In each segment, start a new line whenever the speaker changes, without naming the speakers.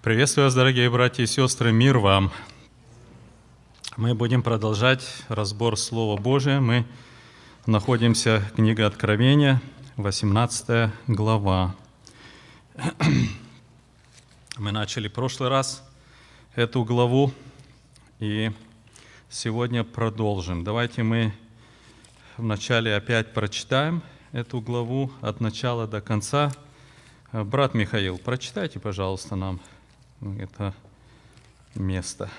Приветствую вас, дорогие братья и сестры, мир вам. Мы будем продолжать разбор Слова Божия. Мы находимся в книге Откровения, 18 глава. Мы начали в прошлый раз эту главу, и сегодня продолжим. Давайте мы вначале опять прочитаем эту главу от начала до конца. Брат Михаил, прочитайте, пожалуйста, нам это место.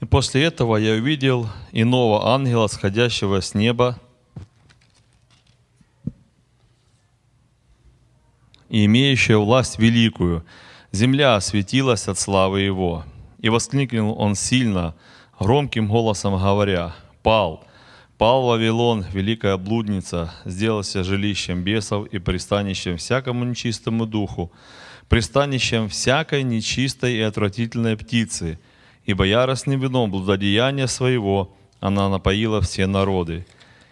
И после этого я увидел иного ангела, сходящего с неба, и имеющего власть великую. Земля осветилась от славы его. И воскликнул он сильно, громким голосом говоря, «Пал, пал Вавилон, великая блудница, сделался жилищем бесов и пристанищем всякому нечистому духу, пристанищем всякой нечистой и отвратительной птицы, ибо яростным вином блудодеяния своего она напоила все народы.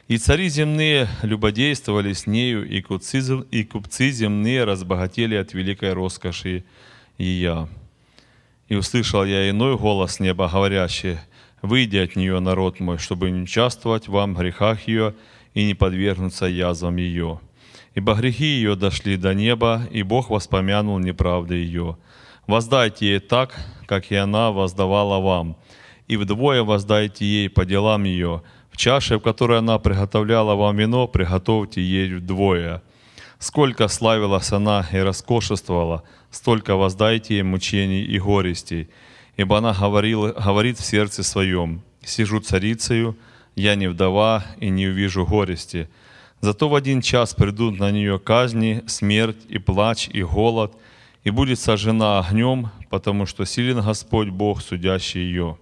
И цари земные любодействовали с нею, и купцы, и купцы земные разбогатели от великой роскоши ее. И услышал я иной голос неба, говорящий, «Выйди от нее, народ мой, чтобы не участвовать вам в грехах ее и не подвергнуться язвам ее» ибо грехи ее дошли до неба, и Бог воспомянул неправды ее. Воздайте ей так, как и она воздавала вам, и вдвое воздайте ей по делам ее. В чаше, в которой она приготовляла вам вино, приготовьте ей вдвое. Сколько славилась она и роскошествовала, столько воздайте ей мучений и горестей. Ибо она говорила, говорит в сердце своем, «Сижу царицею, я не вдова и не увижу горести». Зато в один час придут на нее казни, смерть и плач, и голод, и будет сожжена огнем, потому что силен Господь Бог, судящий ее.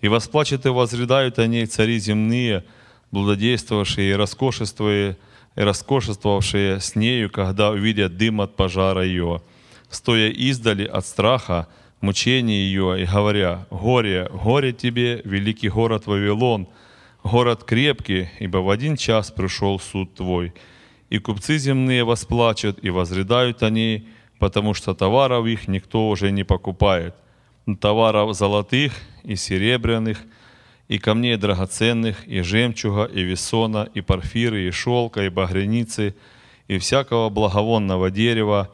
И восплачет и возрыдают о ней цари земные, блудодействовавшие и роскошествовавшие, и роскошествовавшие с нею, когда увидят дым от пожара ее, стоя издали от страха, мучения ее, и говоря, «Горе, горе тебе, великий город Вавилон, город крепкий, ибо в один час пришел суд твой. И купцы земные восплачут и возрыдают о ней, потому что товаров их никто уже не покупает. Товаров золотых и серебряных, и камней драгоценных, и жемчуга, и весона, и порфиры, и шелка, и багряницы, и всякого благовонного дерева,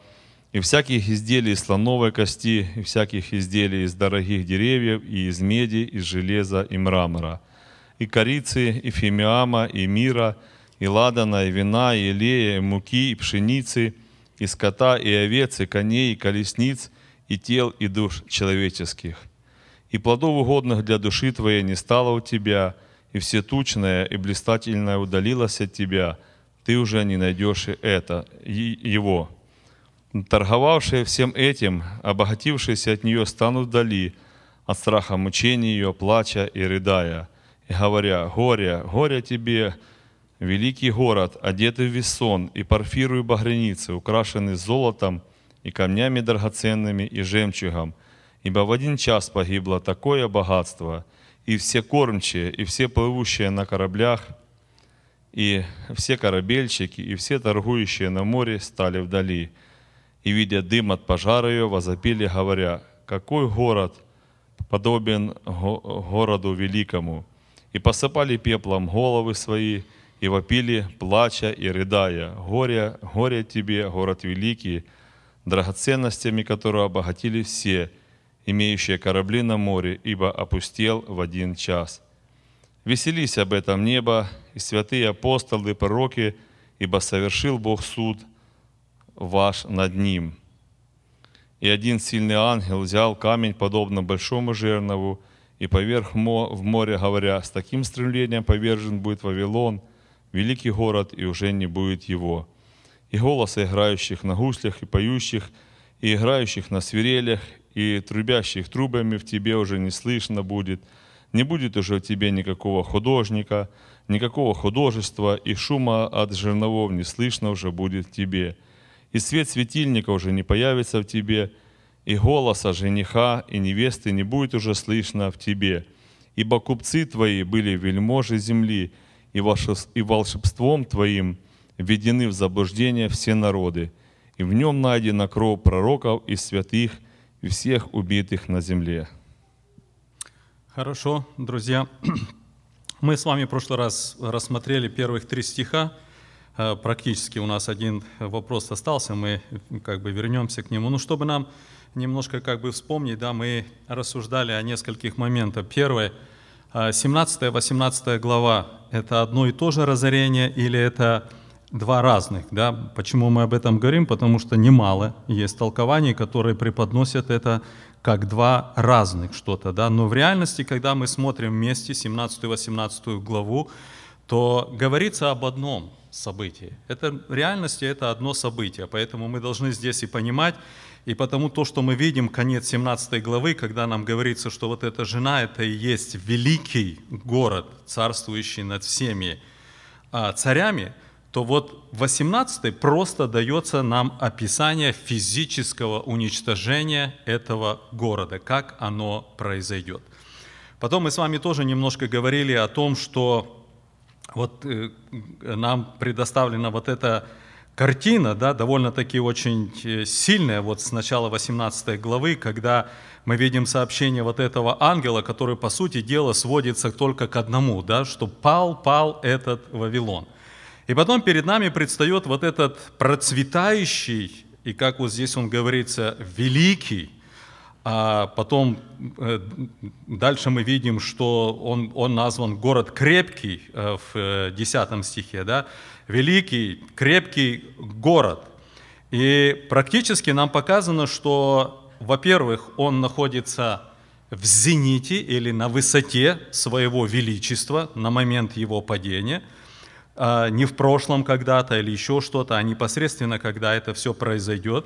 и всяких изделий из слоновой кости, и всяких изделий из дорогих деревьев, и из меди, из железа, и мрамора – и корицы, и фимиама, и мира, и ладана, и вина, и илея, и муки, и пшеницы, и скота, и овец, и коней, и колесниц, и тел, и душ человеческих. И плодов угодных для души твоей не стало у тебя, и все тучное и блистательное удалилось от тебя, ты уже не найдешь и это, и его. Торговавшие всем этим, обогатившиеся от нее, станут вдали от страха мучения ее, плача и рыдая – говоря, «Горе, горе тебе, великий город, одетый в весон, и парфиру и багряницы, украшенный золотом и камнями драгоценными и жемчугом, ибо в один час погибло такое богатство, и все кормчие, и все плывущие на кораблях, и все корабельщики, и все торгующие на море стали вдали, и, видя дым от пожара ее, возопили, говоря, «Какой город подобен городу великому?» И посыпали пеплом головы свои, и вопили, плача и рыдая, «Горе, горе тебе, город великий, драгоценностями которого обогатили все, имеющие корабли на море, ибо опустел в один час». Веселись об этом небо и святые апостолы, пророки, ибо совершил Бог суд ваш над ним. И один сильный ангел взял камень, подобно большому жернову, и поверх в море, говоря, с таким стремлением повержен будет Вавилон, великий город, и уже не будет его. И голоса играющих на гуслях и поющих, и играющих на свирелях, и трубящих трубами в тебе уже не слышно будет. Не будет уже в тебе никакого художника, никакого художества, и шума от жерновов не слышно уже будет в тебе. И свет светильника уже не появится в тебе, и голоса жениха и невесты не будет уже слышно в тебе, ибо купцы твои были вельможи земли, и волшебством твоим введены в заблуждение все народы, и в нем найдена кровь пророков и святых и всех убитых на земле.
Хорошо, друзья. Мы с вами в прошлый раз рассмотрели первых три стиха. Э, Практически у нас один вопрос остался, мы как бы вернемся к нему. Ну, чтобы нам немножко как бы вспомнить, да, мы рассуждали о нескольких моментах. Первое, 17-18 глава – это одно и то же разорение или это два разных, да? Почему мы об этом говорим? Потому что немало есть толкований, которые преподносят это как два разных что-то, да? Но в реальности, когда мы смотрим вместе 17-18 главу, то говорится об одном событии. Это в реальности это одно событие, поэтому мы должны здесь и понимать, и потому то, что мы видим, конец 17 главы, когда нам говорится, что вот эта жена, это и есть великий город, царствующий над всеми а, царями, то вот 18 просто дается нам описание физического уничтожения этого города, как оно произойдет. Потом мы с вами тоже немножко говорили о том, что вот э, нам предоставлена вот эта картина, да, довольно-таки очень э, сильная, вот с начала 18 главы, когда мы видим сообщение вот этого ангела, который, по сути дела, сводится только к одному, да, что пал, пал этот Вавилон – и потом перед нами предстает вот этот процветающий, и как вот здесь он говорится, великий, а потом э, дальше мы видим, что он, он назван город крепкий э, в 10 э, стихе, да? Великий, крепкий город. И практически нам показано, что, во-первых, он находится в зените или на высоте своего величества на момент его падения – а, не в прошлом когда-то или еще что-то, а непосредственно, когда это все произойдет.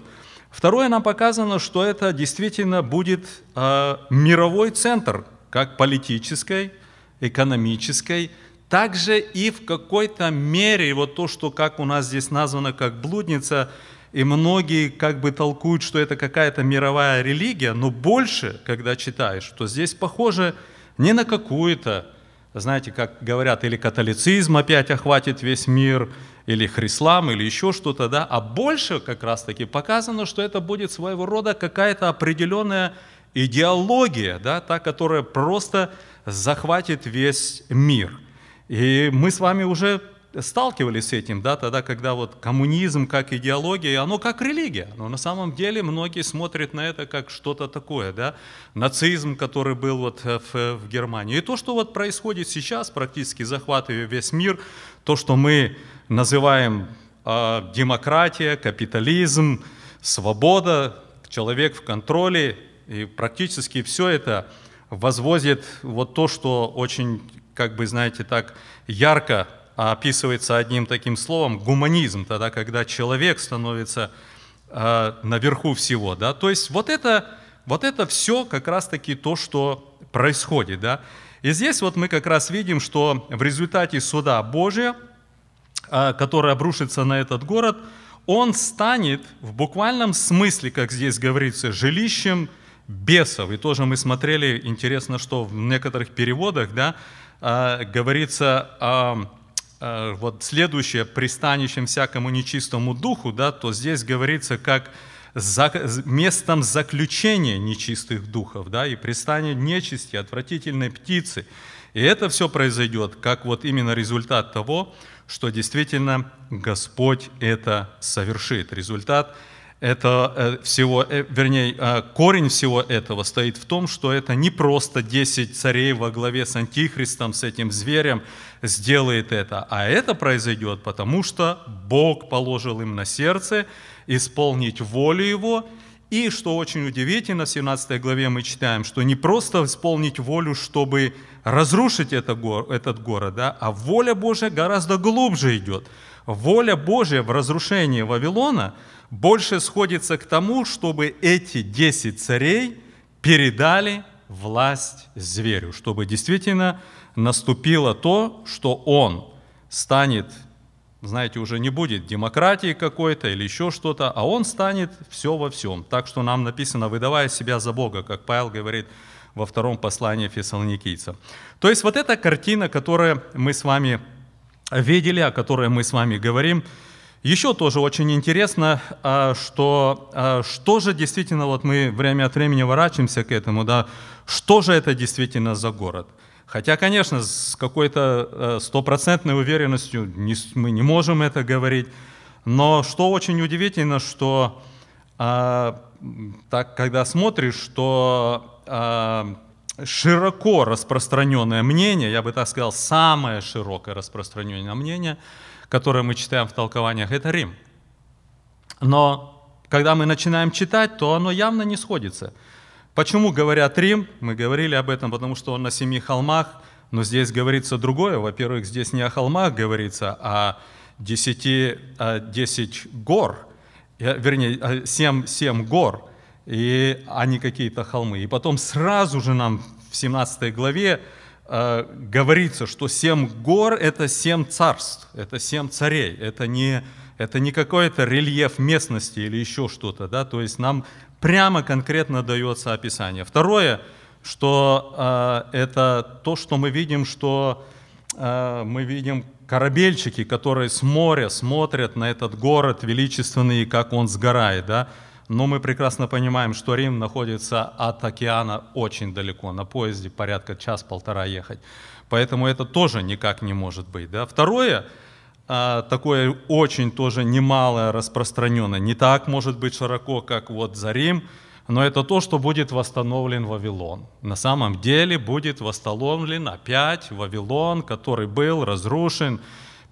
Второе, нам показано, что это действительно будет а, мировой центр, как политической, экономической, также и в какой-то мере, вот то, что как у нас здесь названо как блудница, и многие как бы толкуют, что это какая-то мировая религия, но больше, когда читаешь, что здесь похоже не на какую-то знаете, как говорят, или католицизм опять охватит весь мир, или хрислам, или еще что-то, да, а больше как раз-таки показано, что это будет своего рода какая-то определенная идеология, да, та, которая просто захватит весь мир. И мы с вами уже сталкивались с этим, да, тогда, когда вот коммунизм как идеология, оно как религия. Но на самом деле многие смотрят на это как что-то такое, да. Нацизм, который был вот э, в, в Германии. И то, что вот происходит сейчас, практически захватывая весь мир, то, что мы называем э, демократия, капитализм, свобода, человек в контроле, и практически все это возводит вот то, что очень, как бы, знаете, так ярко описывается одним таким словом гуманизм, тогда, когда человек становится э, наверху всего. Да? То есть вот это, вот это все как раз-таки то, что происходит. Да? И здесь вот мы как раз видим, что в результате суда Божия, э, который обрушится на этот город, он станет в буквальном смысле, как здесь говорится, жилищем бесов. И тоже мы смотрели, интересно, что в некоторых переводах да, говорится о Э, вот следующее, пристанищем всякому нечистому духу, да, то здесь говорится как местом заключения нечистых духов, да, и пристание нечисти, отвратительной птицы. И это все произойдет как вот именно результат того, что действительно Господь это совершит. Результат это э, всего, э, вернее, корень всего этого стоит в том, что это не просто 10 царей во главе с Антихристом, с этим зверем, сделает это, а это произойдет, потому что Бог положил им на сердце исполнить волю Его, и, что очень удивительно, в 17 главе мы читаем, что не просто исполнить волю, чтобы разрушить это, этот город, да, а воля Божья гораздо глубже идет. Воля Божья в разрушении Вавилона больше сходится к тому, чтобы эти 10 царей передали власть зверю, чтобы действительно наступило то, что он станет, знаете, уже не будет демократии какой-то или еще что-то, а он станет все во всем. Так что нам написано, выдавая себя за Бога, как Павел говорит во втором послании фессалоникийцам. То есть вот эта картина, которую мы с вами видели, о которой мы с вами говорим, Еще тоже очень интересно, а, что, а, что же действительно, вот мы время от времени ворачиваемся к этому, да, что же это действительно за город? Хотя, конечно, с какой-то э, стопроцентной уверенностью мы не можем это говорить, но что очень удивительно, что а, так, когда смотришь, что широко распространенное мнение, я бы так сказал, самое широкое распространенное мнение – которое мы читаем в толкованиях, это Рим. Но когда мы начинаем читать, то оно явно не сходится. Почему говорят Рим? Мы говорили об этом, потому что он на семи холмах, но здесь говорится другое. Во-первых, здесь не о холмах говорится, а десяти, а десять гор, вернее, семь, семь гор, и, а не какие-то холмы. И потом сразу же нам в 17 главе э, говорится, что семь гор – это семь царств, это семь царей, это не, это не какой-то рельеф местности или еще что-то, да, то есть нам прямо конкретно дается описание. Второе, что э, это то, что мы видим, что э, мы видим корабельчики, которые с моря смотрят на этот город величественный, как он сгорает, да, но мы прекрасно понимаем, что Рим находится от океана очень далеко, на поезде порядка час-полтора ехать. Поэтому это тоже никак не может быть. Да? Второе, а, такое очень тоже немалое распространенное, не так может быть широко, как вот за Рим, но это то, что будет восстановлен Вавилон. На самом деле будет восстановлен опять Вавилон, который был разрушен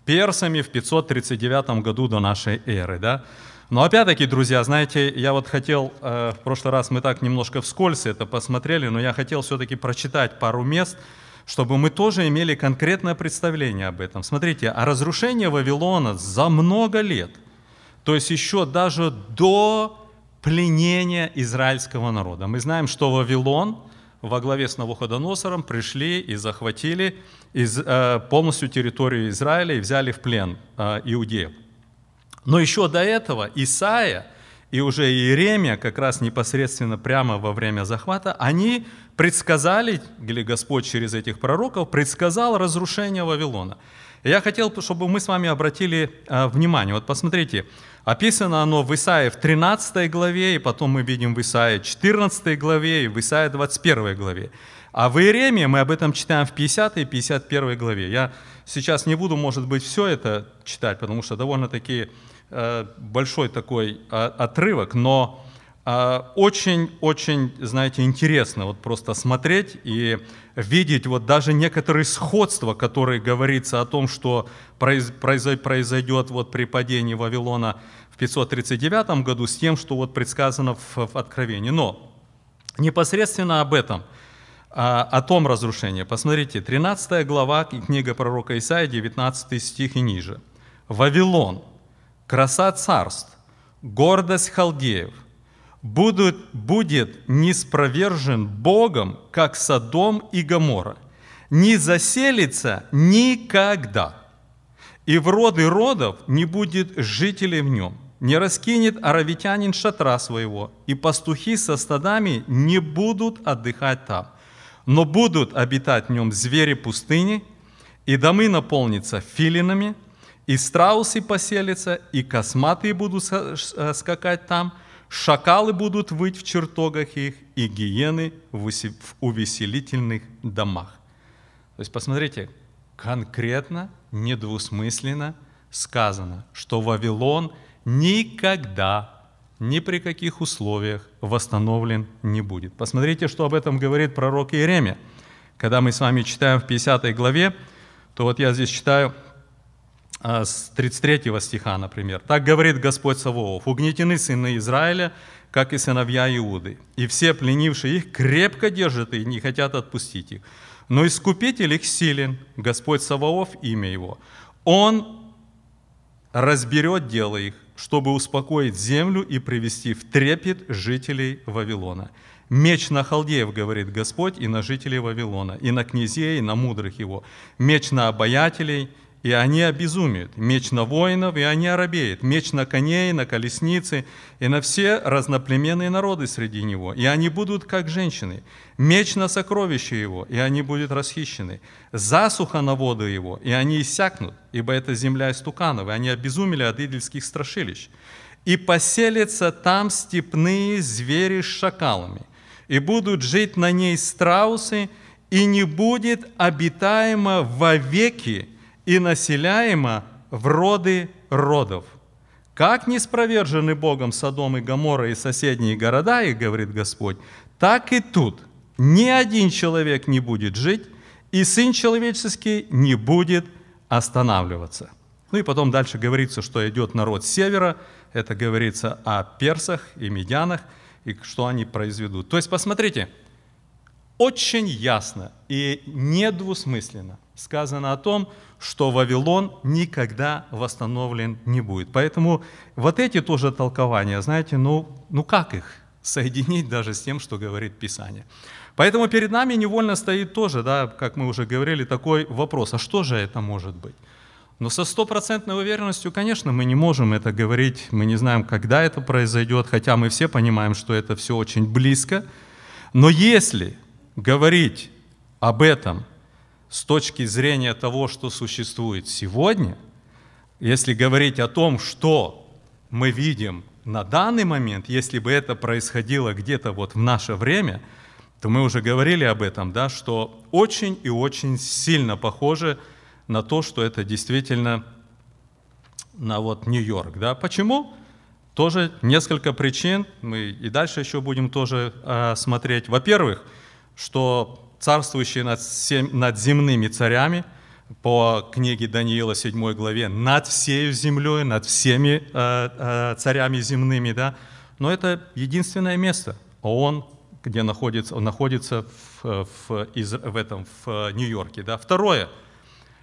персами в 539 году до нашей эры. Да? Но опять-таки, друзья, знаете, я вот хотел, э, в прошлый раз мы так немножко вскользь это посмотрели, но я хотел все-таки прочитать пару мест, чтобы мы тоже имели конкретное представление об этом. Смотрите, а разрушение Вавилона за много лет, то есть еще даже до пленения израильского народа. Мы знаем, что Вавилон во главе с Навуходоносором пришли и захватили из, э, полностью территорию Израиля и взяли в плен э, иудеев. Но еще до этого Исаия и уже Иеремия, как раз непосредственно прямо во время захвата, они предсказали, или Господь через этих пророков предсказал разрушение Вавилона. Я хотел, чтобы мы с вами обратили э, внимание. Вот посмотрите, описано оно в Исаии в 13 главе, и потом мы видим в Исаии 14 главе и в Исаии 21 главе. А в Иеремии мы об этом читаем в 50 и 51 главе. Я сейчас не буду, может быть, все это читать, потому что довольно-таки большой такой а, отрывок, но очень-очень, знаете, интересно вот просто смотреть и видеть вот даже некоторые сходства, которые говорится о том, что произойдет вот при падении Вавилона в 539 году с тем, что вот предсказано в, в Откровении. Но непосредственно об этом, а, о том разрушении. Посмотрите, 13 глава, книга пророка Исаия, 19 стих и ниже. «Вавилон, краса царств, гордость халдеев, будут, будет неспровержен Богом, как Содом и Гомора, не заселится никогда, и в роды родов не будет жителей в нем, не раскинет аравитянин шатра своего, и пастухи со стадами не будут отдыхать там, но будут обитать в нем звери пустыни, и домы наполнятся филинами – и страусы поселятся, и косматые будут э, скакать там, шакалы будут выть в чертогах их, и гиены в увеселительных домах. То есть посмотрите, конкретно, недвусмысленно сказано, что Вавилон никогда, ни при каких условиях восстановлен не будет. Посмотрите, что об этом говорит пророк Иеремия. Когда мы с вами читаем в 50 главе, то вот я здесь читаю с 33 стиха, например. «Так говорит Господь Савоов, угнетены сыны Израиля, как и сыновья Иуды, и все пленившие их крепко держат и не хотят отпустить их. Но искупитель их силен, Господь Саваоф, имя его. Он разберет дело их, чтобы успокоить землю и привести в трепет жителей Вавилона. Меч на халдеев, говорит Господь, и на жителей Вавилона, и на князей, и на мудрых его. Меч на обаятелей – и они обезумеют. Меч на воинов, и они оробеют. Меч на коней, на колесницы, и на все разноплеменные народы среди него. И они будут как женщины. Меч на сокровище его, и они будут расхищены. Засуха на воду его, и они иссякнут, ибо это земля истуканов, и они обезумели от идольских страшилищ. И поселятся там степные звери с шакалами, и будут жить на ней страусы, и не будет обитаемо вовеки, и населяемо в роды родов. Как не спровержены Богом Содом и Гоморра и соседние города, их говорит Господь, так и тут ни один человек не будет жить, и Сын Человеческий не будет останавливаться. Ну и потом дальше говорится, что идет народ севера, это говорится о персах и медянах, и что они произведут. То есть, посмотрите, очень ясно и недвусмысленно сказано о том, что Вавилон никогда восстановлен не будет. Поэтому вот эти тоже толкования, знаете, ну, ну как их соединить даже с тем, что говорит Писание? Поэтому перед нами невольно стоит тоже, да, как мы уже говорили, такой вопрос, а что же это может быть? Но со стопроцентной уверенностью, конечно, мы не можем это говорить, мы не знаем, когда это произойдет, хотя мы все понимаем, что это все очень близко. Но если говорить об этом с точки зрения того, что существует сегодня, если говорить о том, что мы видим на данный момент, если бы это происходило где-то вот в наше время, то мы уже говорили об этом, да, что очень и очень сильно похоже на то, что это действительно на вот Нью-Йорк. Да. Почему? Тоже несколько причин, мы и дальше еще будем тоже э, смотреть. Во-первых, что царствующий над, всем, над земными царями, по книге Даниила 7 главе, над всей землей, над всеми э, э, царями земными, да, но это единственное место, он, где находится, он находится в, в, из, в этом, в Нью-Йорке, да. Второе,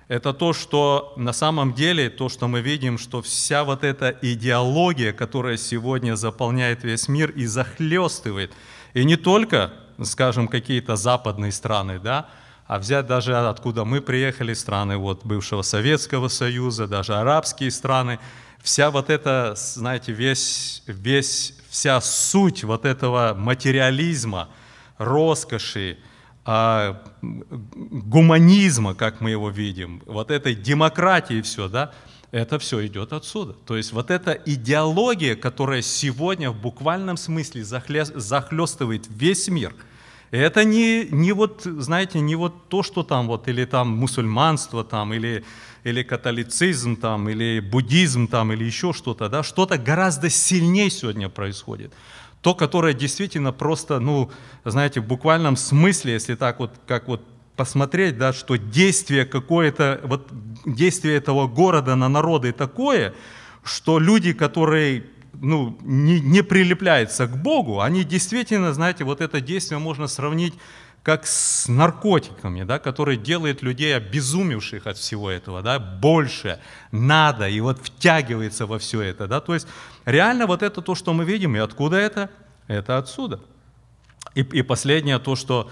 это то, что на самом деле, то, что мы видим, что вся вот эта идеология, которая сегодня заполняет весь мир и захлестывает, и не только скажем, какие-то западные страны, да, а взять даже откуда мы приехали, страны вот бывшего Советского Союза, даже арабские страны, вся вот эта, знаете, весь, весь, вся суть вот этого материализма, роскоши, а, гуманизма, как мы его видим, вот этой демократии все, да, это все идет отсюда. То есть вот эта идеология, которая сегодня в буквальном смысле захлестывает весь мир – это не, не вот, знаете, не вот то, что там вот, или там мусульманство там, или, или католицизм там, или буддизм там, или еще что-то, да, что-то гораздо сильнее сегодня происходит. То, которое действительно просто, ну, знаете, в буквальном смысле, если так вот, как вот посмотреть, да, что действие какое-то, вот действие этого города на народы такое, что люди, которые ну, не, не прилепляется к Богу, они действительно, знаете, вот это действие можно сравнить как с наркотиками, да, которые делают людей обезумевших от всего этого, да, больше надо, и вот втягивается во все это, да, то есть реально вот это то, что мы видим, и откуда это? Это отсюда. И, и последнее то, что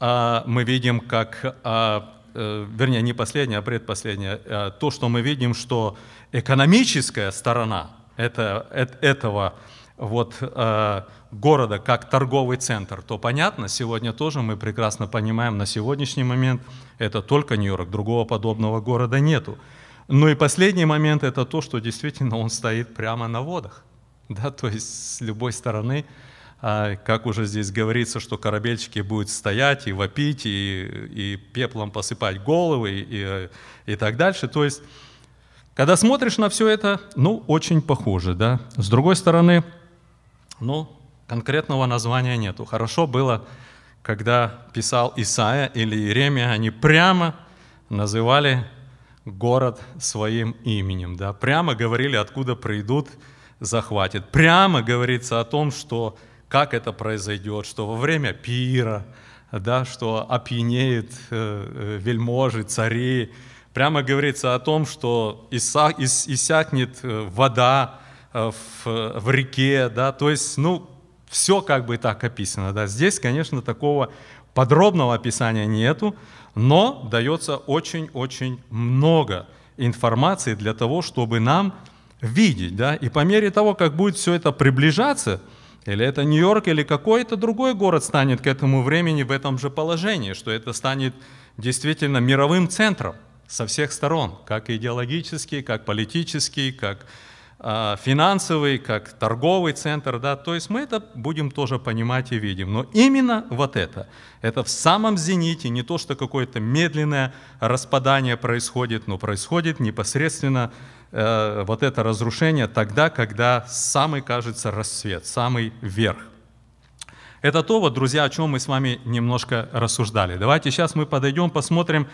мы видим как, а, а, вернее, не последнее, а предпоследнее, а, то, что мы видим, что экономическая сторона – это, этого вот, э, города как торговый центр, то понятно, сегодня тоже мы прекрасно понимаем, на сегодняшний момент это только Нью-Йорк, другого подобного города нету. Ну и последний момент это то, что действительно он стоит прямо на водах. Да, то есть с любой стороны, а, как уже здесь говорится, что корабельчики будут стоять и вопить, и, и пеплом посыпать головы, и, и так дальше. То есть когда смотришь на все это, ну, очень похоже, да. С другой стороны, ну, конкретного названия нету. Хорошо было, когда писал Исаия или Иеремия, они прямо называли город своим именем, да, прямо говорили, откуда придут, захватят. Прямо говорится о том, что как это произойдет, что во время пира, да, что опьянеют э, э, вельможи, цари, прямо говорится о том, что иссякнет э, вода в, в реке, да, то есть, ну, все как бы так описано, да. Здесь, конечно, такого подробного описания нету, но дается очень-очень много информации для того, чтобы нам видеть, да, и по мере того, как будет все это приближаться, или это Нью-Йорк, или какой-то другой город станет к этому времени в этом же положении, что это станет действительно мировым центром со всех сторон, как идеологический, как политический, как э, финансовый, как торговый центр, да, то есть мы это будем тоже понимать и видим. Но именно вот это, это в самом зените, не то, что какое-то медленное распадание происходит, но происходит непосредственно э, вот это разрушение тогда, когда самый, кажется, рассвет, самый верх. Это то, вот, друзья, о чем мы с вами немножко рассуждали. Давайте сейчас мы подойдем, посмотрим.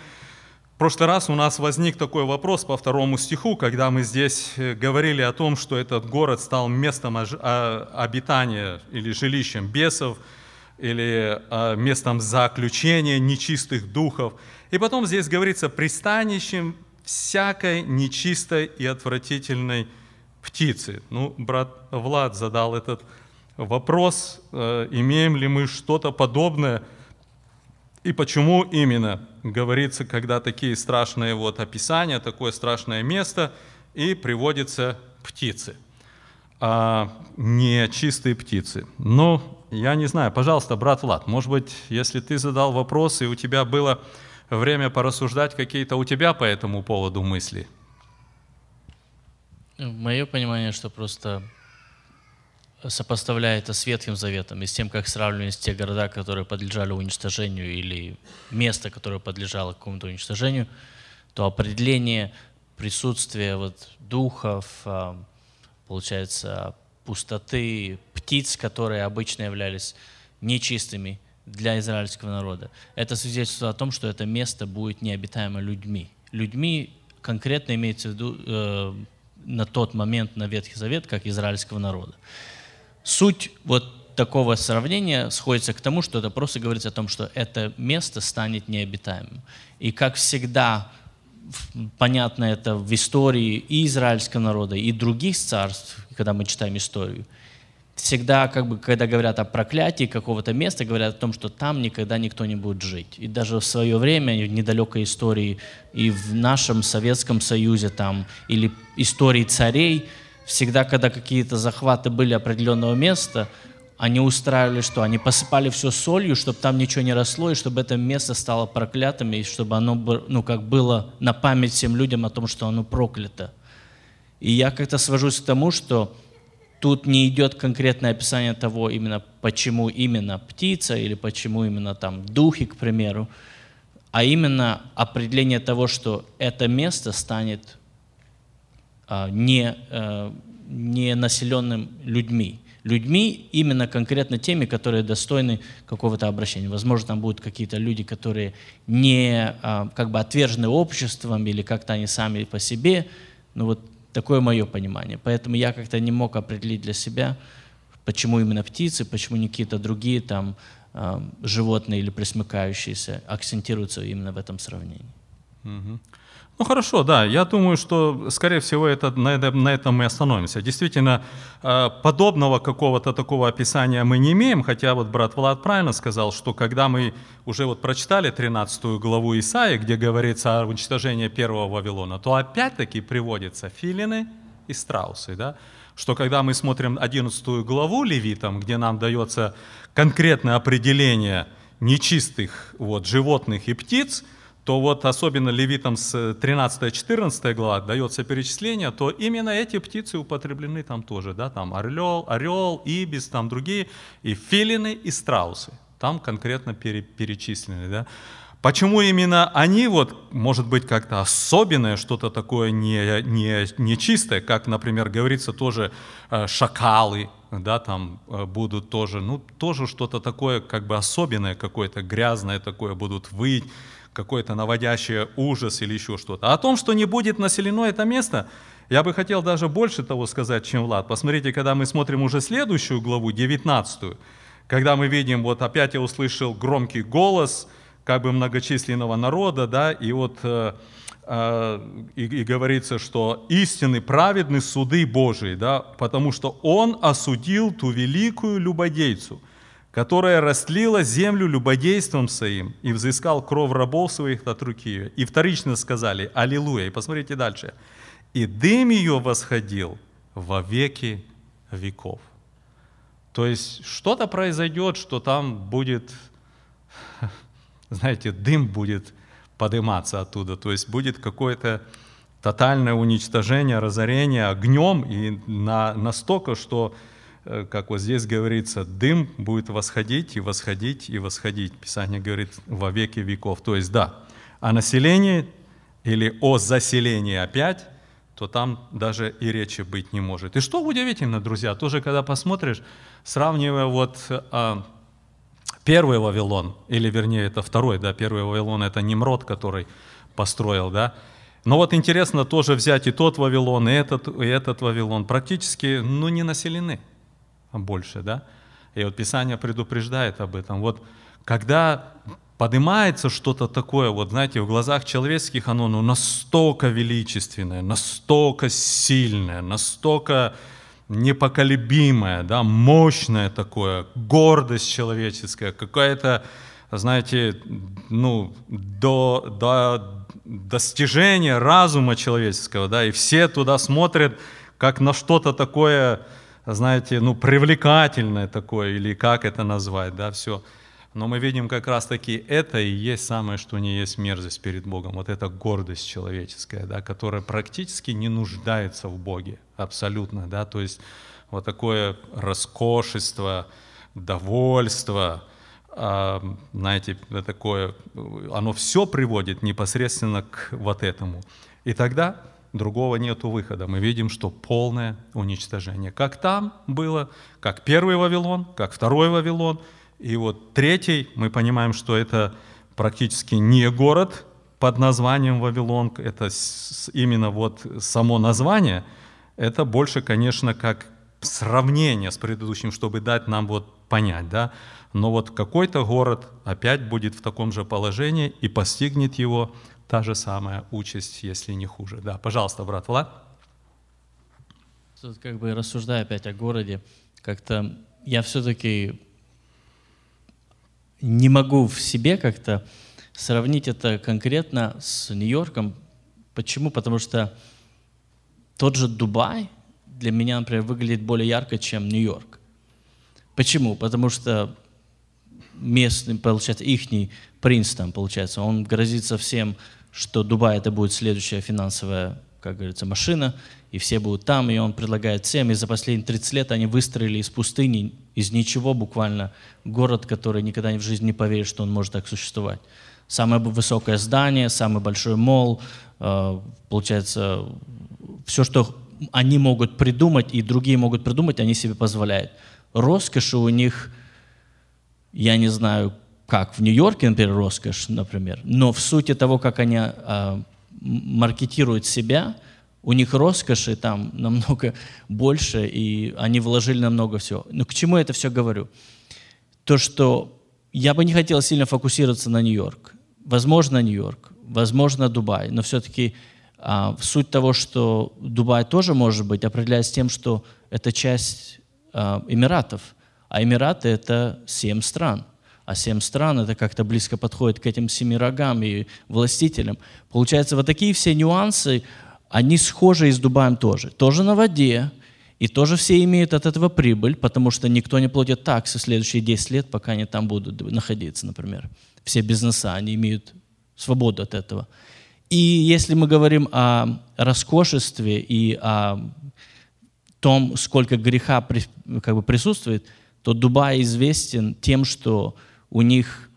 В прошлый раз у нас возник такой вопрос по второму стиху, когда мы здесь э, говорили о том, что этот город стал местом а, обитания или жилищем бесов, или а, местом заключения нечистых духов. И потом здесь говорится пристанищем всякой нечистой и отвратительной птицы. Ну, брат Влад задал этот вопрос, э, имеем ли мы что-то подобное, и почему именно говорится, когда такие страшные вот описания, такое страшное место, и приводятся птицы, а не чистые птицы. Но я не знаю, пожалуйста, брат Влад, может быть, если ты задал вопрос, и у тебя было время порассуждать какие-то у тебя по этому поводу мысли?
Мое понимание, что просто сопоставляя это с Ветхим Заветом и с тем, как сравнивались те города, которые подлежали уничтожению, или место, которое подлежало какому-то уничтожению, то определение присутствия вот духов, а, получается, пустоты, птиц, которые обычно являлись нечистыми для израильского народа, это свидетельствует о том, что это место будет необитаемо людьми. Людьми конкретно имеется в виду э, на тот момент на Ветхий Завет, как израильского народа. Суть вот такого сравнения сходится к тому, что это просто говорится о том, что это место станет необитаемым. И как всегда, понятно это в истории и израильского народа, и других царств, когда мы читаем историю, всегда, как бы, когда говорят о проклятии какого-то места, говорят о том, что там никогда никто не будет жить. И даже в свое время, в недалекой истории, и в нашем Советском Союзе там, или истории царей – всегда, когда какие-то захваты были определенного места, они устраивали что? Они посыпали все солью, чтобы там ничего не росло, и чтобы это место стало проклятым, и чтобы оно ну, как было на память всем людям о том, что оно проклято. И я как-то свожусь к тому, что тут не идет конкретное описание того, именно почему именно птица или почему именно там духи, к примеру, а именно определение того, что это место станет а, не, э, не населенным людьми. Людьми именно конкретно теми, которые достойны какого-то обращения. Возможно, там будут какие-то люди, которые не а, как бы отвержены обществом или как-то они сами по себе. Ну вот такое мое понимание. Поэтому я как-то не мог определить для себя, почему именно птицы, почему не какие-то другие там а, животные или присмыкающиеся акцентируются именно в этом сравнении.
Угу. Ну хорошо, да, я думаю, что, скорее всего, это, на, на этом мы остановимся. Действительно, э, подобного какого-то такого описания мы не имеем, хотя вот брат Влад правильно сказал, что когда мы уже вот прочитали 13 главу Исаии, где говорится о уничтожении первого Вавилона, то опять-таки приводятся филины и страусы, да? что когда мы смотрим 11 главу Левитам, где нам дается конкретное определение нечистых вот, животных и птиц, то вот особенно левитам с 13-14 глава дается перечисление, то именно эти птицы употреблены там тоже, да, там орел, орел, ибис, там другие, и филины, и страусы, там конкретно пере, перечислены, да. Почему именно они, вот, может быть, как-то особенное, что-то такое не, не, нечистое, как, например, говорится тоже э, шакалы, да, там э, будут тоже, ну, тоже что-то такое, как бы особенное какое-то, грязное такое будут выть, какой-то наводящий ужас или еще что-то. А о том, что не будет населено это место, я бы хотел даже больше того сказать, чем Влад. Посмотрите, когда мы смотрим уже следующую главу, 19, когда мы видим, вот опять я услышал громкий голос, как бы многочисленного народа, да, и вот э, э, и, и говорится, что истинный праведный суды Божии, да, потому что Он осудил ту великую любодейцу, которая растлила землю любодейством своим и взыскал кровь рабов своих от руки ее. И вторично сказали «Аллилуйя». И посмотрите дальше. «И дым ее восходил во веки веков». То есть что-то произойдет, что там будет, знаете, дым будет подниматься оттуда. То есть будет какое-то тотальное уничтожение, разорение огнем и на, настолько, что, как вот здесь говорится, дым будет восходить и восходить и восходить. Писание говорит во веки веков. То есть да, о населении или о заселении опять, то там даже и речи быть не может. И что удивительно, друзья, тоже когда посмотришь, сравнивая вот а, первый Вавилон, или вернее это второй, да, первый Вавилон это Немрод, который построил, да, но вот интересно тоже взять и тот Вавилон, и этот, и этот Вавилон, практически, ну, не населены больше, да. И вот Писание предупреждает об этом. Вот когда поднимается что-то такое, вот знаете, в глазах человеческих оно ну, настолько величественное, настолько сильное, настолько непоколебимое, да, мощное такое, гордость человеческая, какая-то, знаете, ну, до, до достижения разума человеческого, да, и все туда смотрят как на что-то такое, знаете, ну, привлекательное такое, или как это назвать, да, все. Но мы видим как раз-таки это и есть самое, что не есть мерзость перед Богом. Вот эта гордость человеческая, да, которая практически не нуждается в Боге, абсолютно, да, то есть вот такое роскошество, довольство, а, знаете, такое, оно все приводит непосредственно к вот этому. И тогда другого нету выхода. Мы видим, что полное уничтожение. Как там было, как первый Вавилон, как второй Вавилон – и вот третий, мы понимаем, что это практически не город под названием Вавилон, это именно вот само название, это больше, конечно, как сравнение с предыдущим, чтобы дать нам вот понять, да. Но вот какой-то город опять будет в таком же положении и постигнет его та же самая участь, если не хуже. Да, пожалуйста, брат Влад.
Тут как бы рассуждая опять о городе, как-то я все-таки не могу в себе как-то сравнить это конкретно с Нью-Йорком. Почему? Потому что тот же Дубай для меня, например, выглядит более ярко, чем Нью-Йорк. Почему? Потому что местный, получается, ихний принц там, получается, он грозится всем, что Дубай это будет следующая финансовая, как говорится, машина, и все будут там, и он предлагает всем, и за последние 30 лет они выстроили из пустыни, из ничего буквально, город, который никогда в жизни не поверит, что он может так существовать. Самое высокое здание, самый большой мол, э, получается, все, что они могут придумать, и другие могут придумать, они себе позволяют. Роскоши у них, я не знаю, как в Нью-Йорке, например, роскошь, например, но в сути того, как они э, маркетируют себя – у них роскоши там намного больше, и они вложили намного всего. Но к чему я это все говорю? То, что я бы не хотел сильно фокусироваться на Нью-Йорк. Возможно, Нью-Йорк, возможно, Дубай, но все-таки а, суть того, что Дубай тоже может быть, определяется тем, что это часть а, Эмиратов, а Эмираты — это семь стран — а семь стран это как-то близко подходит к этим семи рогам и властителям. Получается, вот такие все нюансы, они схожи и с Дубаем тоже. Тоже на воде, и тоже все имеют от этого прибыль, потому что никто не платит таксы следующие 10 лет, пока они там будут находиться, например. Все бизнеса, они имеют свободу от этого. И если мы говорим о роскошестве и о том, сколько греха как бы присутствует, то Дубай известен тем, что у них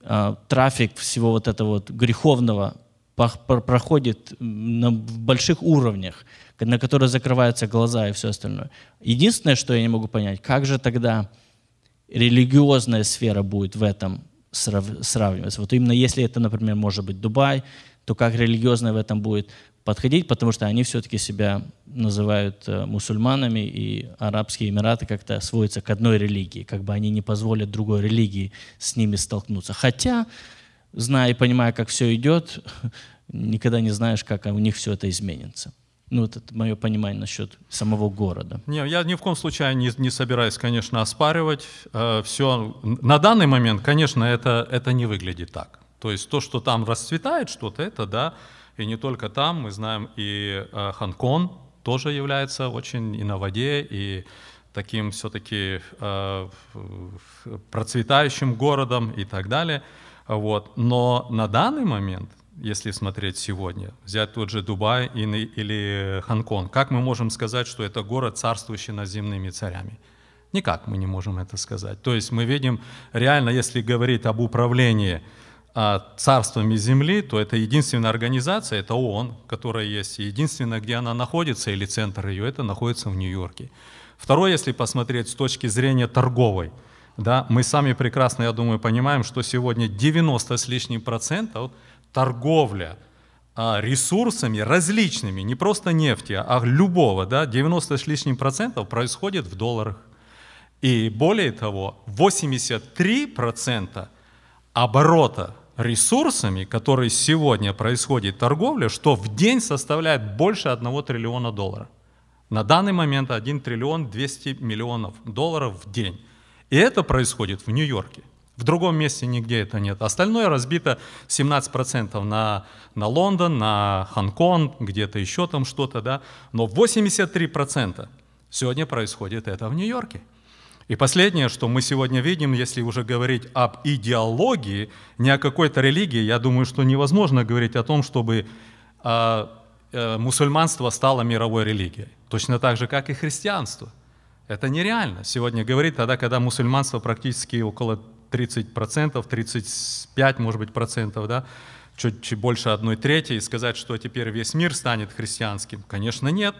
э, трафик всего вот этого вот греховного проходит на больших уровнях, на которые закрываются глаза и все остальное. Единственное, что я не могу понять, как же тогда религиозная сфера будет в этом сравниваться. Вот именно если это, например, может быть Дубай, то как религиозная в этом будет подходить, потому что они все-таки себя называют э, мусульманами, и Арабские Эмираты как-то сводятся к одной религии, как бы они не позволят другой религии с ними столкнуться. Хотя зная и понимая, как все идет, никогда не знаешь, как у них все это изменится. Ну, вот это мое понимание насчет самого города.
Не, я ни в коем случае не, не собираюсь, конечно, оспаривать. Э, все. На данный момент, конечно, это, это не выглядит так. То есть то, что там расцветает что-то, это да, и не только там, мы знаем и э, Ханкон тоже является очень и на воде, и таким все-таки э, процветающим городом и так далее. Вот. Но на данный момент если смотреть сегодня, взять тот же Дубай или Хонконг, как мы можем сказать, что это город, царствующий над земными царями? Никак мы не можем это сказать. То есть мы видим, реально, если говорить об управлении царствами земли, то это единственная организация, это ООН, которая есть. И единственное, где она находится, или центр ее, это находится в Нью-Йорке. Второе, если посмотреть с точки зрения торговой, да, мы сами прекрасно, я думаю, понимаем, что сегодня 90 с лишним процентов – торговля а, ресурсами различными, не просто нефти, а любого, да, 90 с лишним процентов происходит в долларах. И более того, 83% оборота ресурсами, которые сегодня происходит торговля, что в день составляет больше 1 триллиона долларов. На данный момент 1 триллион 200 миллионов долларов в день. И это происходит в Нью-Йорке. В другом месте нигде это нет. Остальное разбито 17% на, на Лондон, на Хонконг, где-то еще там что-то, да. Но 83% сегодня происходит это в Нью-Йорке. И последнее, что мы сегодня видим, если уже говорить об идеологии, не о какой-то религии, я думаю, что невозможно говорить о том, чтобы э, э, мусульманство стало мировой религией. Точно так же, как и христианство. Это нереально сегодня говорить тогда, когда мусульманство практически около 30%, 35, может быть, процентов, да, чуть, чуть больше одной трети, и сказать, что теперь весь мир станет христианским. Конечно, нет.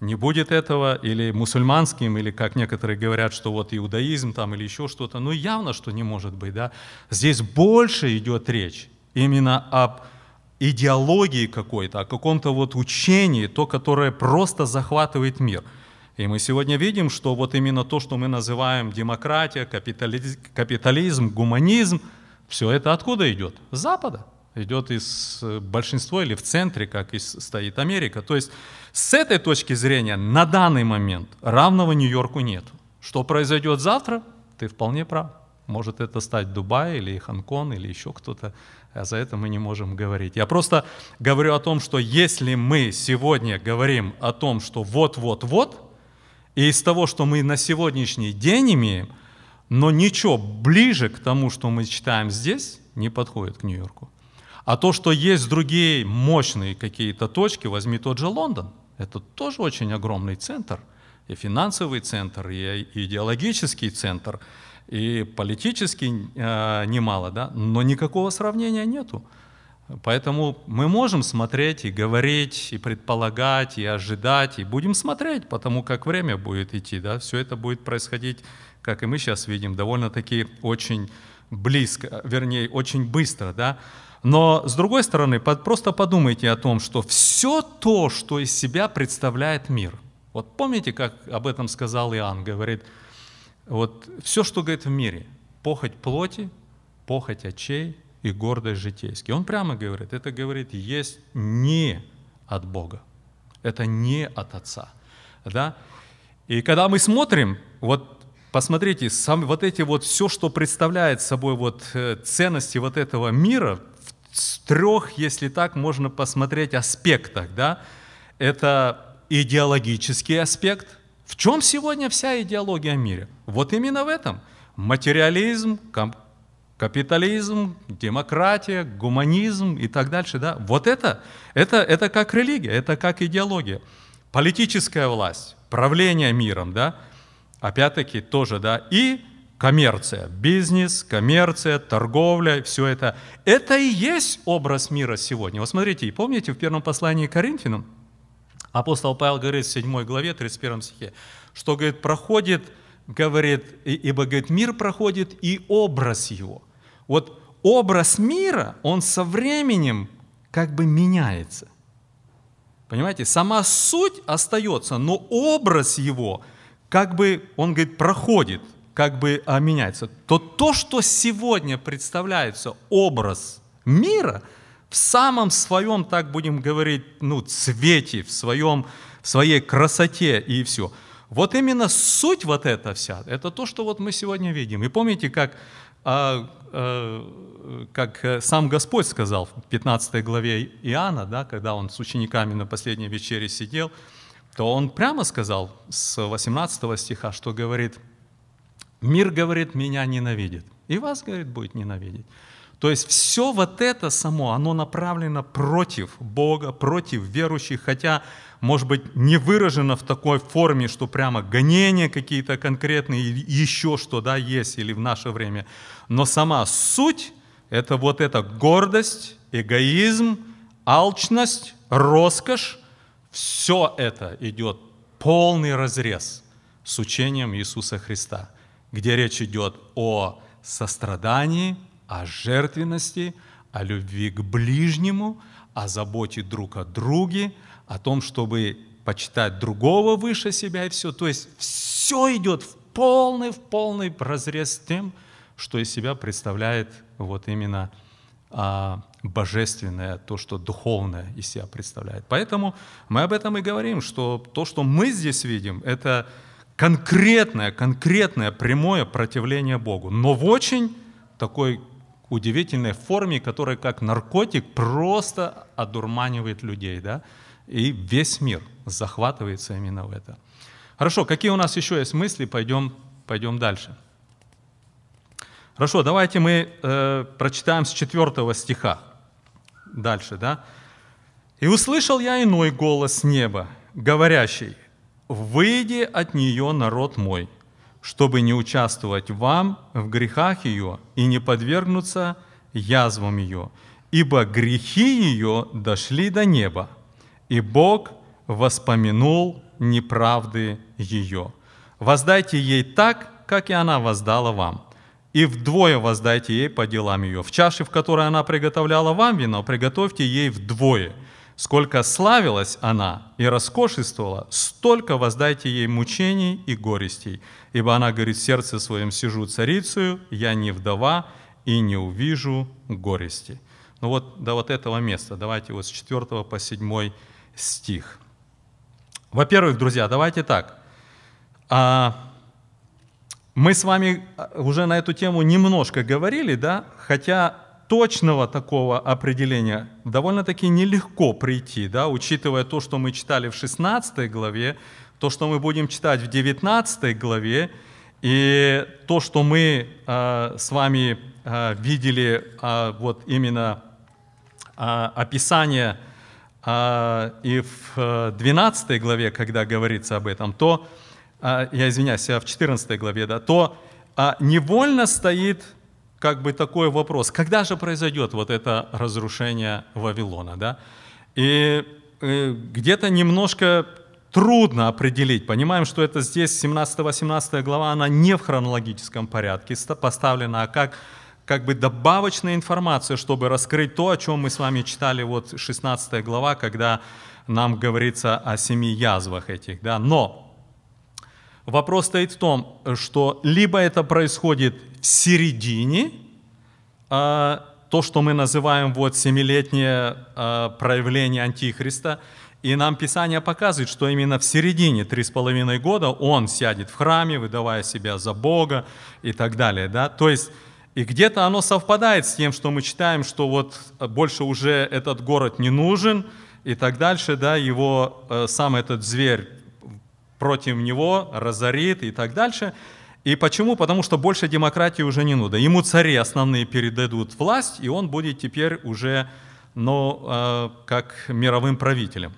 Не будет этого, или мусульманским, или, как некоторые говорят, что вот иудаизм там, или еще что-то. Ну, явно, что не может быть, да. Здесь больше идет речь именно об идеологии какой-то, о каком-то вот учении, то, которое просто захватывает мир – и мы сегодня видим, что вот именно то, что мы называем демократия, капитализм, гуманизм, все это откуда идет? С Запада. Идет из э, большинства или в центре, как и стоит Америка. То есть с этой точки зрения на данный момент равного Нью-Йорку нет. Что произойдет завтра, ты вполне прав. Может это стать Дубай или Хонконг или еще кто-то. А за это мы не можем говорить. Я просто говорю о том, что если мы сегодня говорим о том, что вот-вот-вот, и из того, что мы на сегодняшний день имеем, но ничего ближе к тому, что мы читаем здесь, не подходит к Нью-Йорку. А то, что есть другие мощные какие-то точки, возьми тот же Лондон, это тоже очень огромный центр, и финансовый центр, и идеологический центр, и политический э, немало, да, но никакого сравнения нету. Поэтому мы можем смотреть и говорить, и предполагать, и ожидать, и будем смотреть, потому как время будет идти, да, все это будет происходить, как и мы сейчас видим, довольно-таки очень близко, вернее, очень быстро, да. Но с другой стороны, просто подумайте о том, что все то, что из себя представляет мир. Вот помните, как об этом сказал Иоанн, говорит, вот все, что говорит в мире, похоть плоти, похоть очей, и гордость житейские. Он прямо говорит, это говорит, есть не от Бога, это не от Отца. Да? И когда мы смотрим, вот посмотрите, сам, вот эти вот все, что представляет собой вот э, ценности вот этого мира, в трех, если так, можно посмотреть аспектах, да, это идеологический аспект. В чем сегодня вся идеология мира? Вот именно в этом. Материализм, капитализм, демократия, гуманизм и так дальше. Да? Вот это, это, это как религия, это как идеология. Политическая власть, правление миром, да? опять-таки тоже, да, и коммерция, бизнес, коммерция, торговля, все это. Это и есть образ мира сегодня. Вот смотрите, и помните в первом послании к Коринфянам, апостол Павел говорит в 7 главе, 31 стихе, что, говорит, проходит, говорит, ибо, говорит, мир проходит и образ его. Вот образ мира, он со временем как бы меняется. Понимаете, сама суть остается, но образ его, как бы, он говорит, проходит, как бы а, меняется. То то, что сегодня представляется образ мира, в самом своем, так будем говорить, ну, цвете, в, своем, в своей красоте и все. Вот именно суть вот эта вся, это то, что вот мы сегодня видим. И помните, как, а, а, как сам Господь сказал в 15 главе Иоанна, да, когда он с учениками на последней вечере сидел, то он прямо сказал с 18 стиха, что говорит, мир, говорит, меня ненавидит, и вас, говорит, будет ненавидеть. То есть все вот это само, оно направлено против Бога, против верующих, хотя, может быть, не выражено в такой форме, что прямо гонения какие-то конкретные, еще что, да, есть, или в наше время. Но сама суть – это вот эта гордость, эгоизм, алчность, роскошь, все это идет полный разрез с учением Иисуса Христа, где речь идет о сострадании, о жертвенности, о любви к ближнему, о заботе друг о друге, о том, чтобы почитать другого выше себя и все. То есть все идет в полный, в полный разрез с тем, что из себя представляет вот именно а, божественное, то, что духовное из себя представляет. Поэтому мы об этом и говорим, что то, что мы здесь видим, это конкретное, конкретное прямое противление Богу, но в очень такой удивительной форме, которая как наркотик просто одурманивает людей, да, и весь мир захватывается именно в это. Хорошо, какие у нас еще есть мысли? Пойдем, пойдем дальше. Хорошо, давайте мы э, прочитаем с 4 стиха. Дальше, да? «И услышал я иной голос неба, говорящий, «Выйди от нее, народ мой, чтобы не участвовать вам в грехах ее и не подвергнуться язвам ее, ибо грехи ее дошли до неба, и Бог воспомянул неправды ее. Воздайте ей так, как и она воздала вам, и вдвое воздайте ей по делам ее. В чаше, в которой она приготовляла вам вино, приготовьте ей вдвое – Сколько славилась она и роскошествовала, столько воздайте ей мучений и горестей. Ибо она говорит в сердце своем, сижу царицею, я не вдова и не увижу горести. Ну вот до вот этого места, давайте вот с 4 по 7 стих. Во-первых, друзья, давайте так. А, мы с вами уже на эту тему немножко говорили, да, хотя точного такого определения довольно-таки нелегко прийти, да, учитывая то, что мы читали в 16 главе, то, что мы будем читать в 19 главе, и то, что мы э, с вами э, видели э, вот именно э, описание э, и в 12 главе, когда говорится об этом, то, э, я извиняюсь, в 14 главе, да, то э, невольно стоит как бы такой вопрос, когда же произойдет вот это разрушение Вавилона, да? И э, где-то немножко трудно определить. Понимаем, что это здесь 17-18 глава, она не в хронологическом порядке поставлена, а как, как бы добавочная информация, чтобы раскрыть то, о чем мы с вами читали, вот 16 глава, когда нам говорится о семи язвах этих. Да? Но Вопрос стоит в том, что либо это происходит в середине, а, то, что мы называем вот семилетнее а, проявление Антихриста, и нам Писание показывает, что именно в середине три с половиной года он сядет в храме, выдавая себя за Бога и так далее. Да? То есть и где-то оно совпадает с тем, что мы читаем, что вот больше уже этот город не нужен, и так дальше, да, его э, сам этот зверь против него, разорит и так дальше. И почему? Потому что больше демократии уже не надо. Ему цари основные передадут власть, и он будет теперь уже ну, э, как мировым правителем.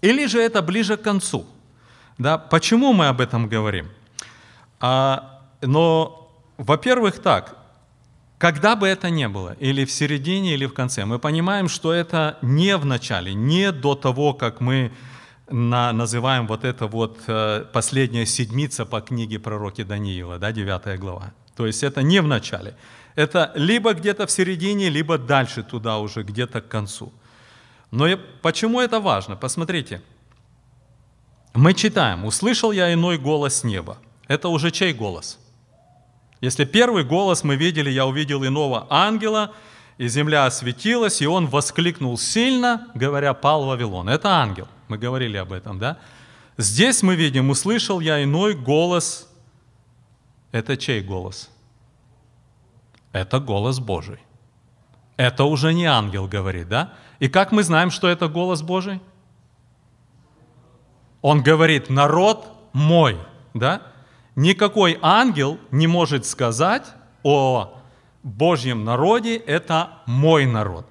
Или же это ближе к концу. Да? Почему мы об этом говорим? А, но, во-первых, так, когда бы это ни было, или в середине, или в конце, мы понимаем, что это не в начале, не до того, как мы на, называем вот это вот э, последняя седмица по книге пророки Даниила, да, 9 глава. То есть это не в начале. Это либо где-то в середине, либо дальше туда уже, где-то к концу. Но и почему это важно? Посмотрите. Мы читаем, «Услышал я иной голос неба». Это уже чей голос? Если первый голос мы видели, я увидел иного ангела, и земля осветилась, и он воскликнул сильно, говоря, пал Вавилон. Это ангел, мы говорили об этом, да? Здесь мы видим, услышал я иной голос. Это чей голос? Это голос Божий. Это уже не ангел говорит, да? И как мы знаем, что это голос Божий? Он говорит, народ мой, да? Никакой ангел не может сказать о Божьем народе – это мой народ.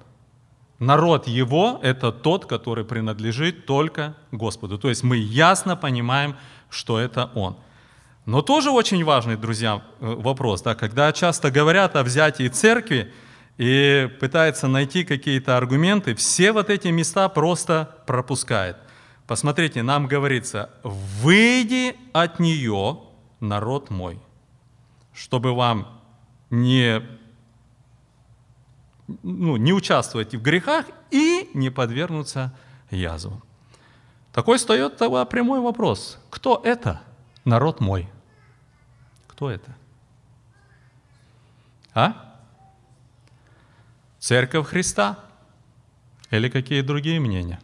Народ его – это тот, который принадлежит только Господу. То есть мы ясно понимаем, что это Он. Но тоже очень важный, друзья, э, вопрос. Да, когда часто говорят о взятии церкви и пытаются найти какие-то аргументы, все вот эти места просто пропускают. Посмотрите, нам говорится, «Выйди от нее, народ мой», чтобы вам не ну, не участвовать в грехах и не подвергнуться язвам. Такой встает тогда прямой вопрос. Кто это? Народ мой. Кто это? А? Церковь Христа? Или какие другие мнения?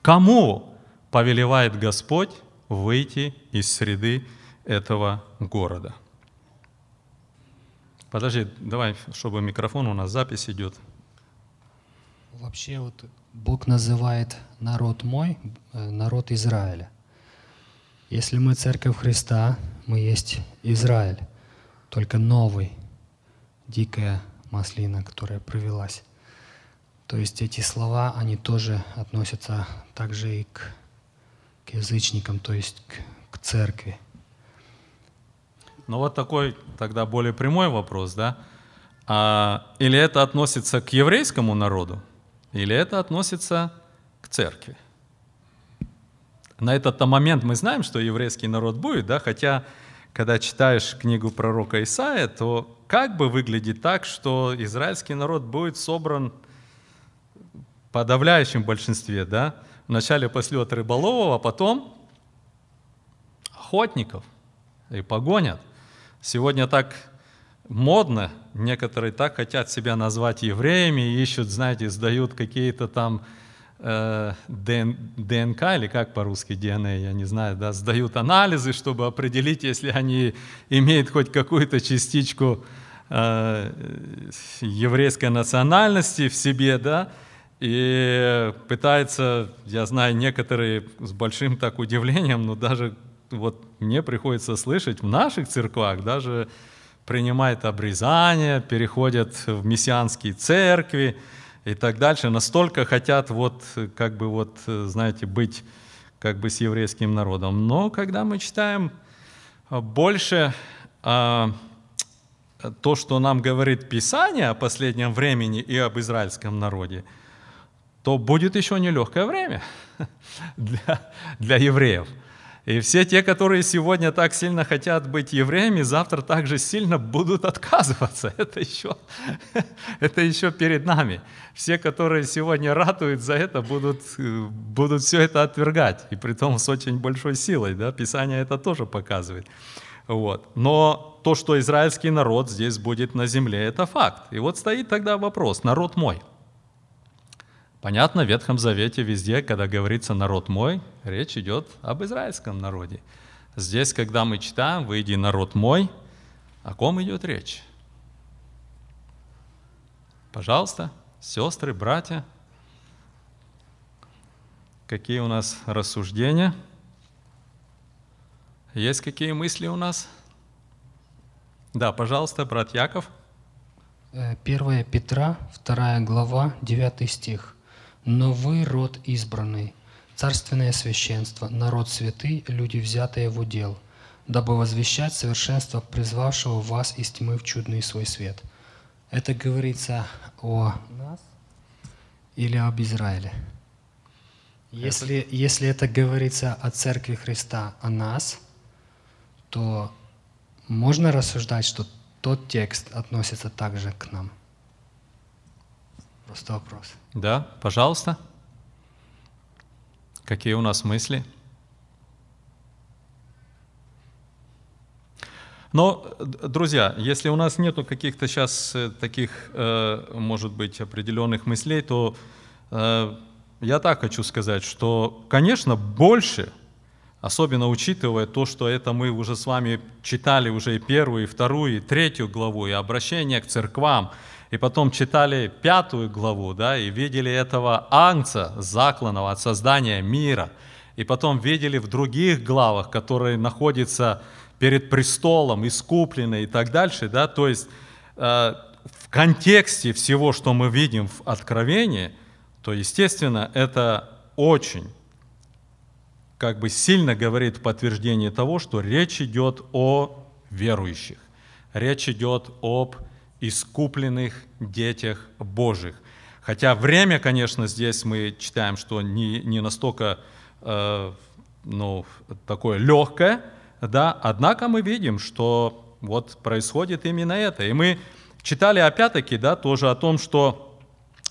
Кому повелевает Господь выйти из среды этого города? Подожди, давай, чтобы микрофон у нас запись идет.
Вообще вот Бог называет народ мой, э, народ Израиля. Если мы церковь Христа, мы есть Израиль, только новый, дикая маслина, которая провелась. То есть эти слова, они тоже относятся также и к, к язычникам, то есть к, к церкви.
Ну вот такой тогда более прямой вопрос, да? А, или это относится к еврейскому народу, или это относится к церкви? На этот момент мы знаем, что еврейский народ будет, да, хотя когда читаешь книгу пророка Исаия, то как бы выглядит так, что израильский народ будет собран в подавляющем большинстве, да? Вначале послет рыболовов, а потом охотников и погонят. Сегодня так модно, некоторые так хотят себя назвать евреями, ищут, знаете, сдают какие-то там э, ДНК или как по-русски ДНК, я не знаю, да, сдают анализы, чтобы определить, если они имеют хоть какую-то частичку э, еврейской национальности в себе, да, и пытаются, я знаю, некоторые с большим так удивлением, но даже вот мне приходится слышать в наших церквах, даже принимают обрезание, переходят в мессианские церкви и так дальше, настолько хотят вот, как бы вот, знаете, быть как бы с еврейским народом. Но когда мы читаем больше а, то, что нам говорит Писание о последнем времени и об израильском народе, то будет еще нелегкое время для, для евреев. И все те, которые сегодня так сильно хотят быть евреями, завтра также сильно будут отказываться. Это еще, это еще перед нами. Все, которые сегодня ратуют за это, будут, будут все это отвергать. И при том с очень большой силой. Да? Писание это тоже показывает. Вот. Но то, что израильский народ здесь будет на земле, это факт. И вот стоит тогда вопрос, народ мой – Понятно, в Ветхом Завете везде, когда говорится «народ мой», речь идет об израильском народе. Здесь, когда мы читаем «выйди, народ мой», о ком идет речь? Пожалуйста, сестры, братья, какие у нас рассуждения? Есть какие мысли у нас? Да, пожалуйста, брат Яков.
1 э, Петра, 2 глава, 9 стих. Но вы род избранный, царственное священство, народ святый, люди, взятые в удел, дабы возвещать совершенство призвавшего вас из тьмы в чудный свой свет. Это говорится о нас или об Израиле? Если, это... если это говорится о Церкви Христа, о нас, то можно рассуждать, что тот текст относится также к нам. Просто вопрос.
Да, пожалуйста. Какие у нас мысли? Но, друзья, если у нас нету каких-то сейчас таких, э, может быть, определенных мыслей, то э, я так хочу сказать, что, конечно, больше, особенно учитывая то, что это мы уже с вами читали уже и первую, и вторую, и третью главу, и обращение к церквам, и потом читали пятую главу, да, и видели этого ангца закланного от создания мира, и потом видели в других главах, которые находятся перед престолом, искуплены и так дальше, да, то есть э, в контексте всего, что мы видим в Откровении, то, естественно, это очень как бы сильно говорит в подтверждение того, что речь идет о верующих, речь идет об искупленных детях Божьих. Хотя время, конечно, здесь мы читаем, что не, не настолько э, ну, такое легкое, да, однако мы видим, что вот происходит именно это. И мы читали опять-таки, да, тоже о том, что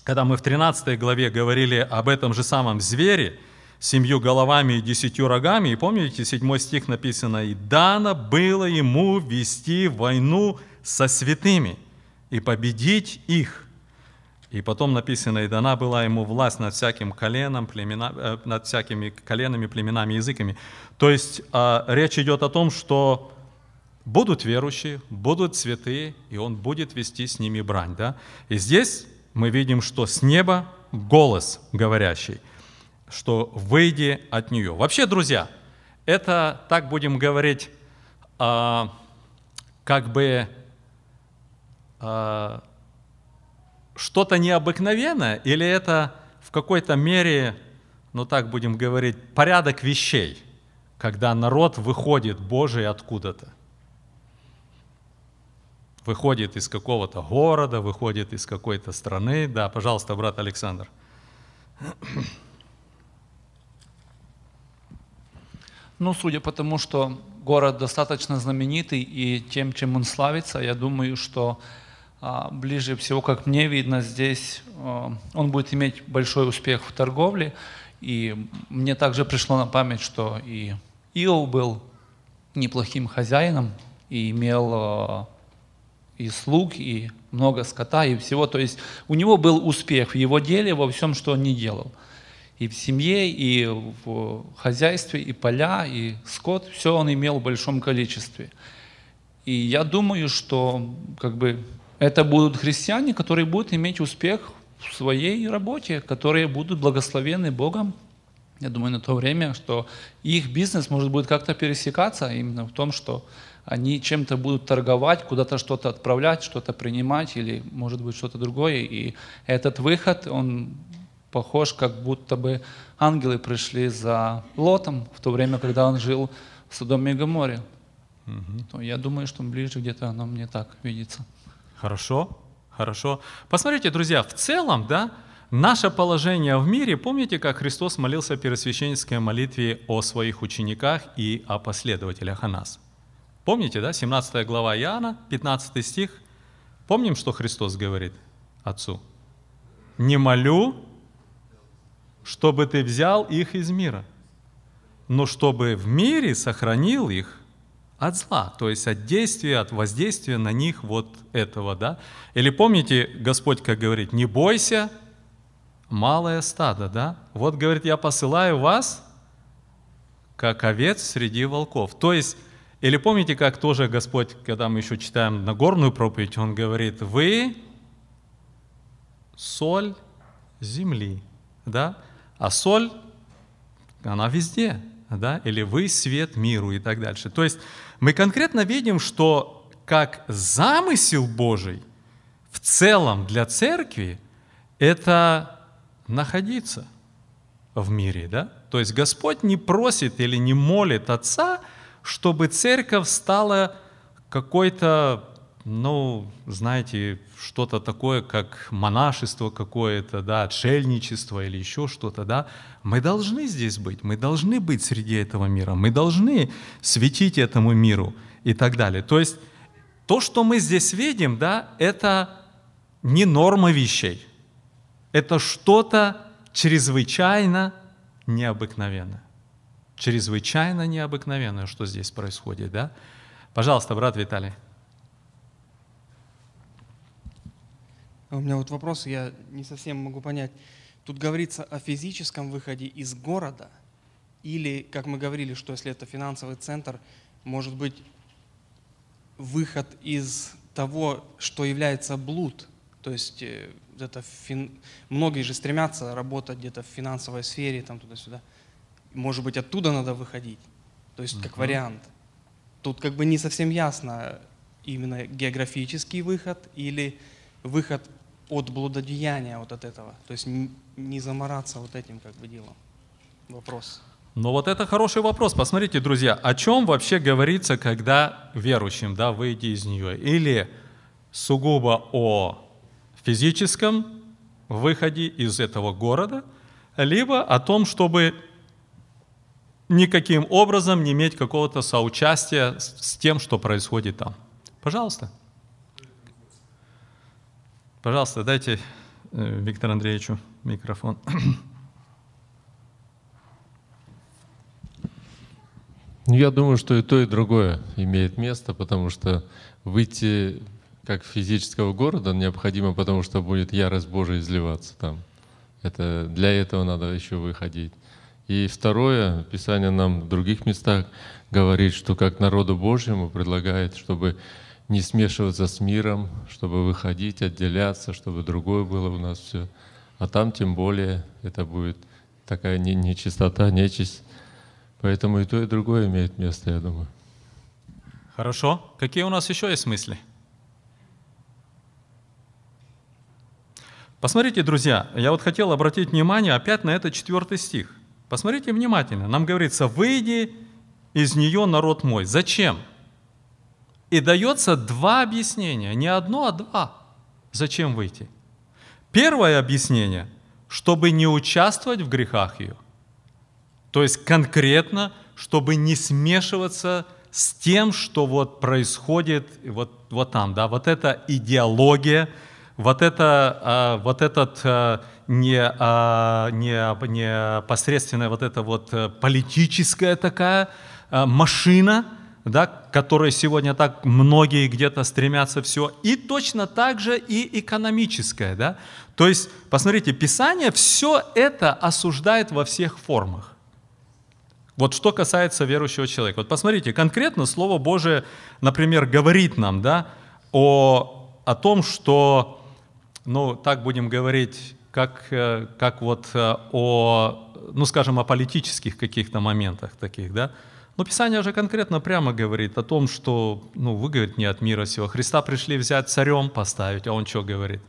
когда мы в 13 главе говорили об этом же самом звере, семью головами и десятью рогами, и помните, седьмой стих написано, «И дано было ему вести войну со святыми и победить их». И потом написано, и дана была ему власть над всяким коленом, племена, э, над всякими коленами, племенами, языками. То есть э, речь идет о том, что будут верующие, будут святые, и он будет вести с ними брань. Да? И здесь мы видим, что с неба голос говорящий, что выйди от нее. Вообще, друзья, это, так будем говорить, э, как бы э, что-то необыкновенное, или это в какой-то мере, ну так будем говорить, порядок вещей, когда народ выходит Божий откуда-то? Выходит из какого-то города, выходит из какой-то страны. Да, пожалуйста, брат Александр.
Ну, судя по тому, что город достаточно знаменитый и тем, чем он славится, я думаю, что ближе всего, как мне видно, здесь а, он будет иметь большой успех в торговле. И мне также пришло на память, что и Иов был неплохим хозяином и имел а, и слуг, и много скота, и всего. То есть у него был успех в его деле, во всем, что он не делал. И в семье, и в хозяйстве, и поля, и скот, все он имел в большом количестве. И я думаю, что как бы это будут христиане, которые будут иметь успех в своей работе, которые будут благословены Богом. Я думаю, на то время, что их бизнес может будет как-то пересекаться именно в том, что они чем-то будут торговать, куда-то что-то отправлять, что-то принимать или, может быть, что-то другое. И этот выход, он похож, как будто бы ангелы пришли за Лотом в то время, когда он жил в Содоме и Гоморе. Угу. я думаю, что ближе где-то оно мне так видится.
Хорошо, хорошо. Посмотрите, друзья, в целом, да, наше положение в мире, помните, как Христос молился в первосвященнической молитве о своих учениках и о последователях о нас? Помните, да, 17 глава Иоанна, 15 стих. Помним, что Христос говорит Отцу? «Не молю, чтобы ты взял их из мира, но чтобы в мире сохранил их от зла, то есть от действия, от воздействия на них вот этого, да. Или помните, Господь как говорит, не бойся, малое стадо, да. Вот, говорит, я посылаю вас, как овец среди волков. То есть, или помните, как тоже Господь, когда мы еще читаем Нагорную проповедь, Он говорит, вы соль земли, да, а соль, она везде, да, или вы свет миру и так дальше. То есть мы конкретно видим, что как замысел Божий в целом для церкви это находиться в мире, да? То есть Господь не просит или не молит Отца, чтобы церковь стала какой-то, ну, знаете, что-то такое, как монашество какое-то, да, отшельничество или еще что-то, да, мы должны здесь быть, мы должны быть среди этого мира, мы должны светить этому миру и так далее. То есть то, что мы здесь видим, да, это не норма вещей, это что-то чрезвычайно необыкновенное. Чрезвычайно необыкновенное, что здесь происходит, да? Пожалуйста, брат Виталий.
У меня вот вопрос, я не совсем могу понять. Тут говорится о физическом выходе из города, или, как мы говорили, что если это финансовый центр, может быть выход из того, что является блуд. То есть э, это фин... многие же стремятся работать где-то в финансовой сфере, там туда-сюда. Может быть, оттуда надо выходить. То есть как вариант. Тут как бы не совсем ясно именно географический выход или выход от блудодеяния вот от этого. То есть не замораться вот этим как бы делом. Вопрос.
Ну вот это хороший вопрос. Посмотрите, друзья, о чем вообще говорится, когда верующим, да, выйти из нее? Или сугубо о физическом выходе из этого города, либо о том, чтобы никаким образом не иметь какого-то соучастия с тем, что происходит там. Пожалуйста. Пожалуйста, дайте э, Виктору Андреевичу микрофон.
Ну, Я думаю, что и то, и другое имеет место, потому что выйти как физического города необходимо, потому что будет ярость Божия изливаться там. Это, для этого надо еще выходить. И второе, Писание нам в других местах говорит, что как народу Божьему предлагает, чтобы не смешиваться с миром, чтобы выходить, отделяться, чтобы другое было у нас все. А там тем более это будет такая не- нечистота, нечисть. Поэтому и то, и другое имеет место, я думаю.
Хорошо. Какие у нас еще есть мысли? Посмотрите, друзья, я вот хотел обратить внимание опять на этот четвертый стих. Посмотрите внимательно. Нам говорится, выйди из нее, народ мой. Зачем? И дается два объяснения, не одно, а два. Зачем выйти? Первое объяснение, чтобы не участвовать в грехах ее. То есть конкретно, чтобы не смешиваться с тем, что вот происходит вот, вот там, да, вот эта идеология, вот, это, а, вот этот а, не, а, не, непосредственная вот эта вот э, политическая такая машина, да, к которой сегодня так многие где-то стремятся все, и точно так же и экономическая. Да? То есть, посмотрите, Писание все это осуждает во всех формах. Вот что касается верующего человека. Вот посмотрите, конкретно Слово Божие, например, говорит нам да, о, о том, что, ну, так будем говорить, как, э, как вот э, о, ну, скажем, о политических каких-то моментах таких, да. Но Писание же конкретно прямо говорит о том, что, ну, вы, говорит, не от мира сего. Христа пришли взять царем поставить, а он что говорит?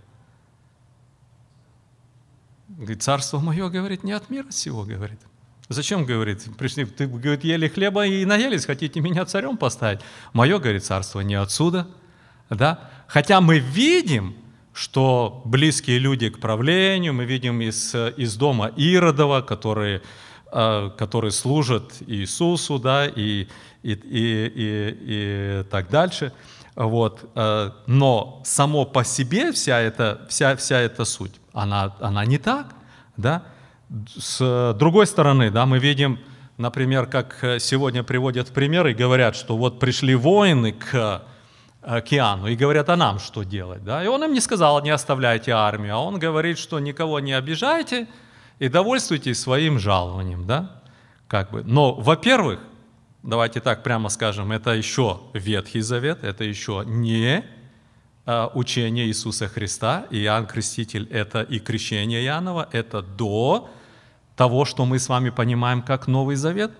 Говорит, царство мое, говорит, не от мира сего, говорит. Зачем, говорит, пришли, ты, говорит, ели хлеба и наелись, хотите меня царем поставить? Мое, говорит, царство не отсюда, да? Хотя мы видим, что близкие люди к правлению, мы видим из, из дома Иродова, которые, которые служат Иисусу, да, и, и, и, и, и так дальше. Вот. э, Но само по себе вся эта, вся, вся эта суть, она, она не так, да? С другой стороны, да, мы видим, например, как сегодня приводят в пример и говорят, что вот пришли воины к океану и говорят, а нам что делать? Да? И он им не сказал, не оставляйте армию, а он говорит, что никого не обижайте и довольствуйтесь своим жалованием. Да? Как бы. Но, во-первых, давайте так прямо скажем, это еще Ветхий Завет, это еще не а, учение Иисуса Христа, Иоанн Креститель – это и крещение Иоаннова, это до того, что мы с вами понимаем как Новый Завет.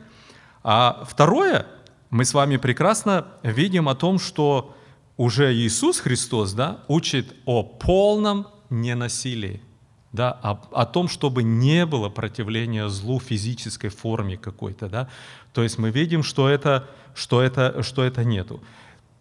А второе, мы с вами прекрасно видим о том, что уже Иисус Христос да, учит о полном ненасилии, да, о, о том, чтобы не было противления злу в физической форме какой-то. Да. То есть мы видим, что это, что, это, что это нету.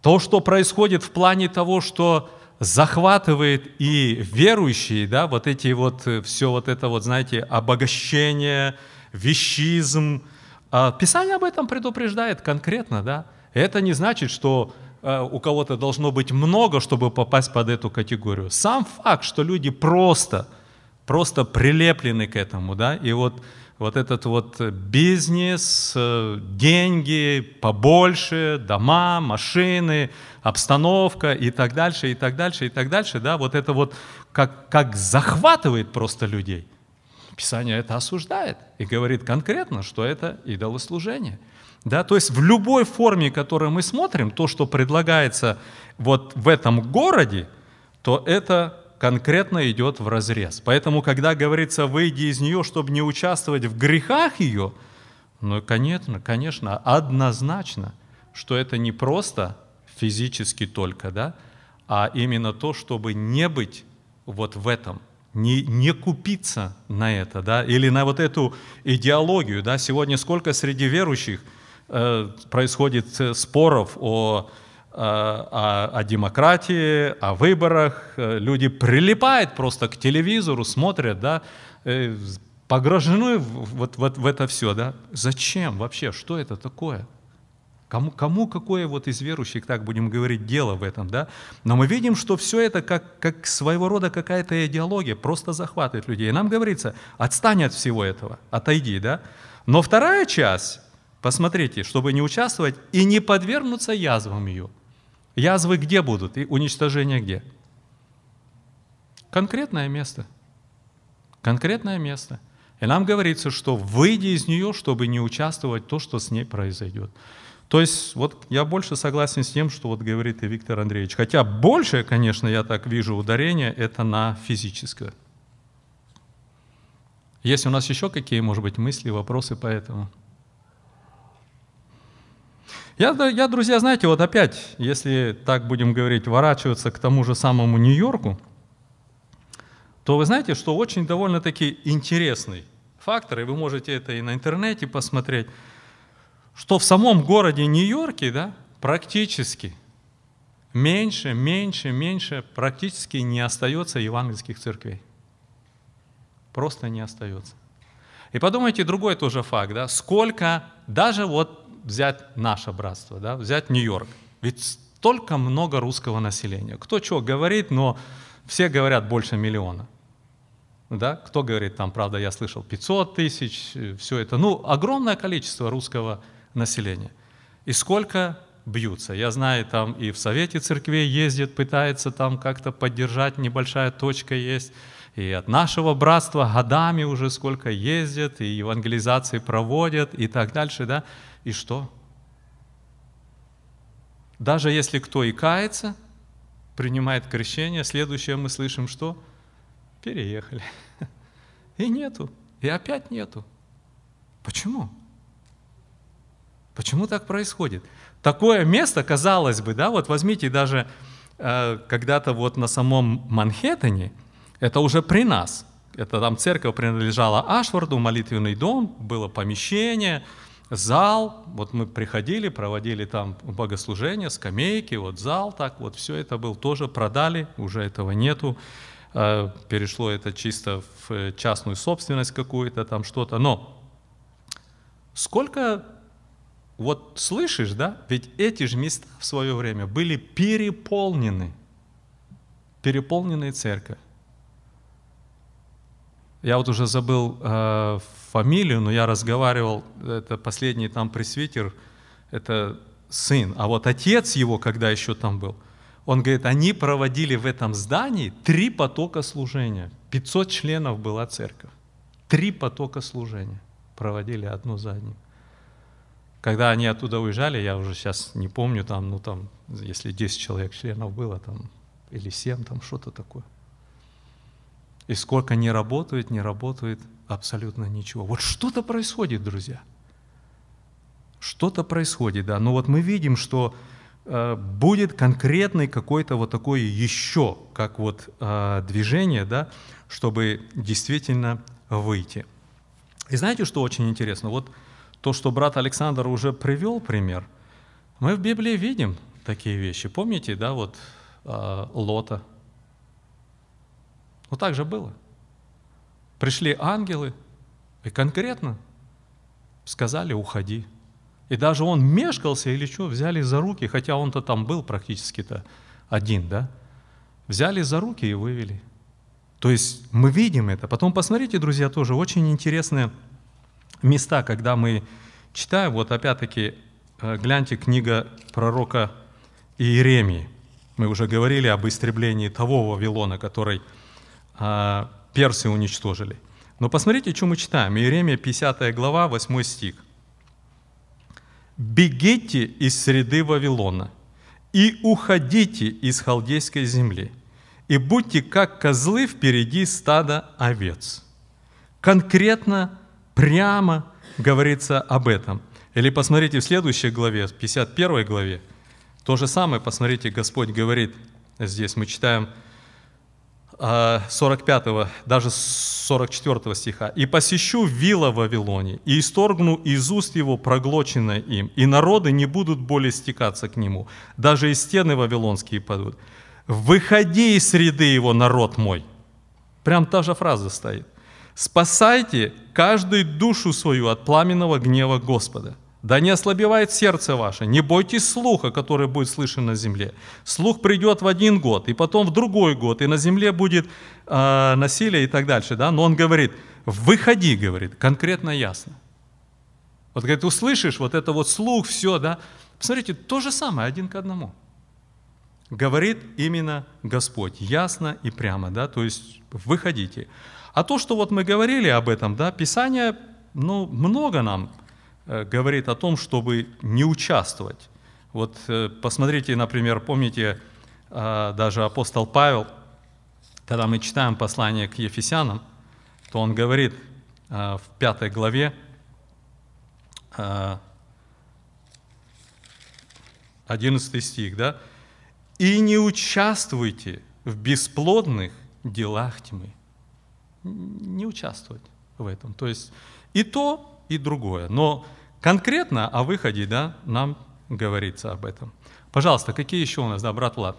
То, что происходит в плане того, что захватывает и верующие, да, вот эти вот, все вот это вот, знаете, обогащение, вещизм. А, Писание об этом предупреждает конкретно, да. Это не значит, что а, у кого-то должно быть много, чтобы попасть под эту категорию. Сам факт, что люди просто, просто прилеплены к этому, да, и вот вот этот вот бизнес, э, деньги побольше, дома, машины, обстановка и так дальше, и так дальше, и так дальше, да, вот это вот как, как захватывает просто людей. Писание это осуждает и говорит конкретно, что это идолослужение. Да, то есть в любой форме, которую мы смотрим, то, что предлагается вот в этом городе, то это конкретно идет в разрез. Поэтому, когда говорится «выйди из нее, чтобы не участвовать в грехах ее», ну, конечно, конечно, однозначно, что это не просто физически только, да, а именно то, чтобы не быть вот в этом, не, не купиться на это, да, или на вот эту идеологию, да. Сегодня сколько среди верующих э, происходит э, споров о о, о демократии, о выборах. Э, люди прилипают просто к телевизору, смотрят, да, э, погружены вот, вот в это все. Да? Зачем вообще? Что это такое? Кому, кому какое вот из верующих, так будем говорить, дело в этом, да? Но мы видим, что все это как, как своего рода какая-то идеология, просто захватывает людей. И нам говорится, отстань от всего этого, отойди, да? Но вторая часть, посмотрите, чтобы не участвовать и не подвергнуться язвам ее. Язвы где будут и уничтожение где? Конкретное место. Конкретное место. И нам говорится, что выйди из нее, чтобы не участвовать в то, что с ней произойдет. То есть вот я больше согласен с тем, что вот говорит и Виктор Андреевич. Хотя больше, конечно, я так вижу ударение, это на физическое. Есть у нас еще какие, может быть, мысли, вопросы по этому? Я, я, друзья, знаете, вот опять, если так будем говорить, ворачиваться к тому же самому Нью-Йорку, то вы знаете, что очень довольно-таки интересный фактор, и вы можете это и на интернете посмотреть, что в самом городе Нью-Йорке да, практически меньше, меньше, меньше практически не остается евангельских церквей. Просто не остается. И подумайте, другой тоже факт, да, сколько даже вот взять наше братство, да, взять Нью-Йорк. Ведь столько много русского населения. Кто что говорит, но все говорят больше миллиона. Да? Кто говорит, там, правда, я слышал 500 тысяч, все это. Ну, огромное количество русского населения. И сколько бьются. Я знаю, там и в Совете церквей ездит, пытается там как-то поддержать, небольшая точка есть. И от нашего братства годами уже сколько ездят, и евангелизации проводят, и так дальше, да. И что? Даже если кто и кается, принимает крещение, следующее мы слышим что? Переехали. И нету. И опять нету. Почему? Почему так происходит? Такое место, казалось бы, да, вот возьмите даже э, когда-то вот на самом Манхэттене, это уже при нас, это там церковь принадлежала Ашварду, молитвенный дом, было помещение, зал, вот мы приходили, проводили там богослужение, скамейки, вот зал так, вот все это был тоже продали, уже этого нету, э, перешло это чисто в частную собственность какую-то там что-то, но сколько вот слышишь, да, ведь эти же места в свое время были переполнены, переполненные церковь. Я вот уже забыл э, фамилию, но я разговаривал, это последний там пресвитер, это сын. А вот отец его, когда еще там был, он говорит, они проводили в этом здании три потока служения. 500 членов была церковь. Три потока служения проводили одно за одним. Когда они оттуда уезжали, я уже сейчас не помню, там, ну там, если 10 человек членов было, там, или 7, там что-то такое. И сколько не работает, не работает абсолютно ничего. Вот что-то происходит, друзья. Что-то происходит, да. Но вот мы видим, что э, будет конкретный какой-то вот такой еще, как вот э, движение, да, чтобы действительно выйти. И знаете, что очень интересно? Вот то, что брат Александр уже привел пример, мы в Библии видим такие вещи. Помните, да, вот э, Лота, вот так же было. Пришли ангелы и конкретно сказали, уходи. И даже он мешкался или что, взяли за руки, хотя он-то там был практически-то один, да? Взяли за руки и вывели. То есть мы видим это. Потом посмотрите, друзья, тоже очень интересное места, когда мы читаем, вот опять-таки, э, гляньте книга пророка Иеремии. Мы уже говорили об истреблении того Вавилона, который персы уничтожили. Но посмотрите, что мы читаем. Иеремия, 50 глава, 8 стих. «Бегите из среды Вавилона и уходите из халдейской земли, и будьте как козлы впереди стада овец». Конкретно, прямо говорится об этом. Или посмотрите в следующей главе, в 51 главе, то же самое, посмотрите, Господь говорит здесь, мы читаем 45, а, даже 44 стиха. «И посещу вилла Вавилоне, и исторгну из уст его проглоченное им, и народы не будут более стекаться к нему, даже и стены вавилонские падут. Выходи из среды его, народ мой». Прям та же фраза стоит. «Спасайте каждую душу свою от пламенного гнева Господа». Да не ослабевает сердце ваше, не бойтесь слуха, который будет слышен на земле. Слух придет в один год, и потом в другой год, и на земле будет э, насилие и так дальше. Да? Но он говорит, выходи, говорит, конкретно ясно. Вот говорит, услышишь вот это вот слух, все, да. Посмотрите, то же самое, один к одному. Говорит именно Господь, ясно и прямо, да, то есть выходите. А то, что вот мы говорили об этом, да, Писание, ну, много нам говорит о том, чтобы не участвовать. Вот э, посмотрите, например, помните, э, даже апостол Павел, когда мы читаем послание к Ефесянам, то он говорит в пятой главе, 11 стих, да, «И не участвуйте в бесплодных делах тьмы». Не участвовать в этом. То есть и то, и другое. Но Конкретно о выходе, да, нам говорится об этом. Пожалуйста, какие еще у нас, да, брат Влад?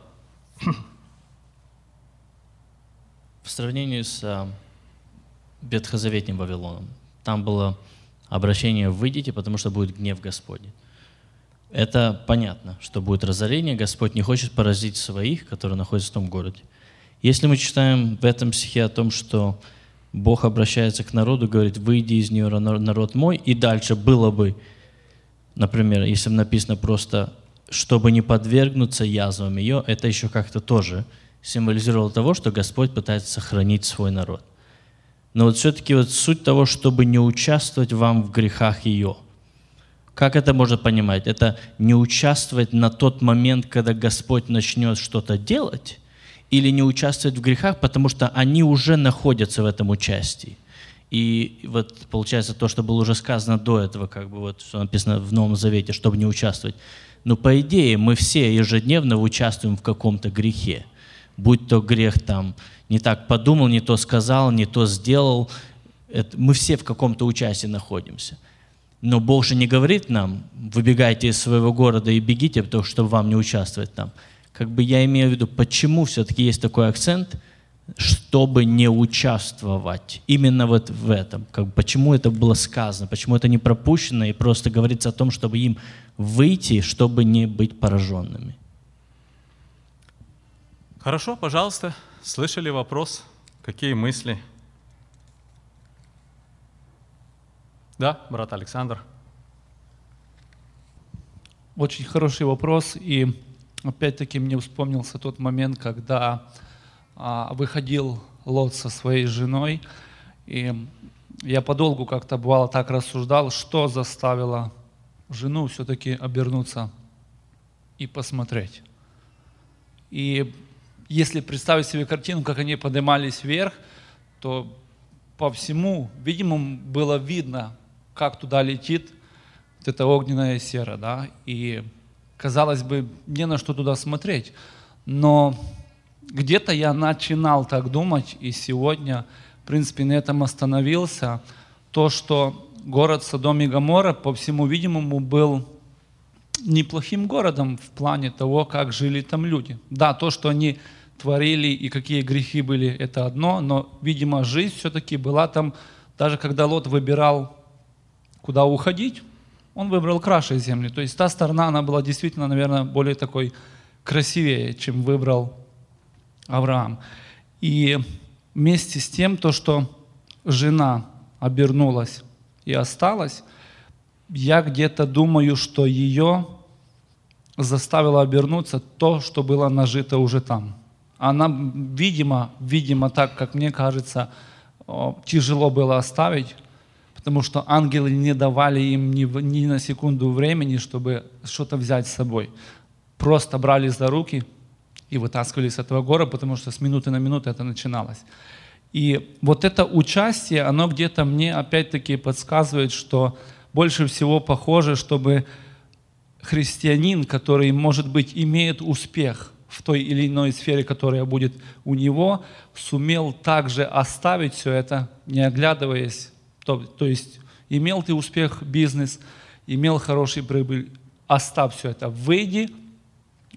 В сравнении с а, Ветхозаветним Вавилоном, там было обращение «выйдите, потому что будет гнев Господень». Это понятно, что будет разорение, Господь не хочет поразить своих, которые находятся в том городе. Если мы читаем в этом стихе о том, что Бог обращается к народу, говорит, выйди из нее, народ мой, и дальше было бы, например, если написано просто, чтобы не подвергнуться язвам ее, это еще как-то тоже символизировало того, что Господь пытается сохранить свой народ. Но вот все-таки вот суть того, чтобы не участвовать вам в грехах ее. Как это можно понимать? Это не участвовать на тот момент, когда Господь начнет что-то делать, или не участвовать в грехах, потому что они уже находятся в этом участии. И вот получается то, что было уже сказано до этого, как бы вот что написано в Новом Завете, чтобы не участвовать. Но по идее мы все ежедневно участвуем в каком-то грехе. Будь то грех там, не так подумал, не то сказал, не то сделал. Это, мы все в каком-то участии находимся. Но Бог же не говорит нам, выбегайте из своего города и бегите, потому что вам не участвовать там как бы я имею в виду, почему все-таки есть такой акцент, чтобы не участвовать именно вот в этом. Как, бы, почему это было сказано, почему это не пропущено, и просто говорится о том, чтобы им выйти, чтобы не быть пораженными.
Хорошо, пожалуйста. Слышали вопрос? Какие мысли? Да, брат Александр.
Очень хороший вопрос. И опять-таки мне вспомнился тот момент, когда а, выходил Лот со своей женой, и я подолгу как-то бывало так рассуждал, что заставило жену все-таки обернуться и посмотреть. И если представить себе картину, как они поднимались вверх, то по всему, видимо, было видно, как туда летит вот эта огненная сера, да, и казалось бы, не на что туда смотреть. Но где-то я начинал так думать, и сегодня, в принципе, на этом остановился, то, что город Содом и Гоморра, по всему видимому, был неплохим городом в плане того, как жили там люди. Да, то, что они творили и какие грехи были, это одно, но, видимо, жизнь все-таки была там, даже когда Лот выбирал, куда уходить, он выбрал краше земли. То есть та сторона, она была действительно, наверное, более такой красивее, чем выбрал Авраам. И вместе с тем, то, что жена обернулась и осталась, я где-то думаю, что ее заставило обернуться то, что было нажито уже там. Она, видимо, видимо, так, как мне кажется, тяжело было оставить, потому что ангелы не давали им ни, ни на секунду времени, чтобы что-то взять с собой. Просто брали за руки и вытаскивали с этого гора, потому что с минуты на минуту это начиналось. И вот это участие, оно где-то мне опять-таки подсказывает, что больше всего похоже, чтобы христианин, который, может быть, имеет успех в той или иной сфере, которая будет у него, сумел также оставить все это, не оглядываясь. То, то есть имел ты успех, бизнес, имел хороший прибыль, оставь все это. Выйди,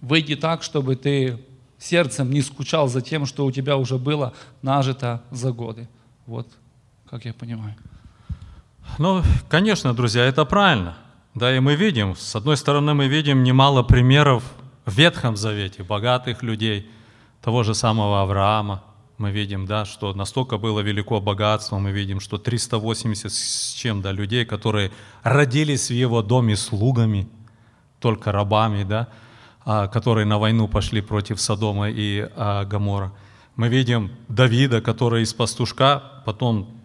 выйди так, чтобы ты сердцем не скучал за тем, что у тебя уже было нажито за годы. Вот как я понимаю.
Ну, конечно, друзья, это правильно. Да, и мы видим, с одной стороны, мы видим немало примеров в Ветхом Завете, богатых людей, того же самого Авраама. Мы видим, да, что настолько было велико богатство, мы видим, что 380 с чем, да, людей, которые родились в его доме слугами, только рабами, да, а, которые на войну пошли против Содома и а, Гамора. Мы видим Давида, который из пастушка потом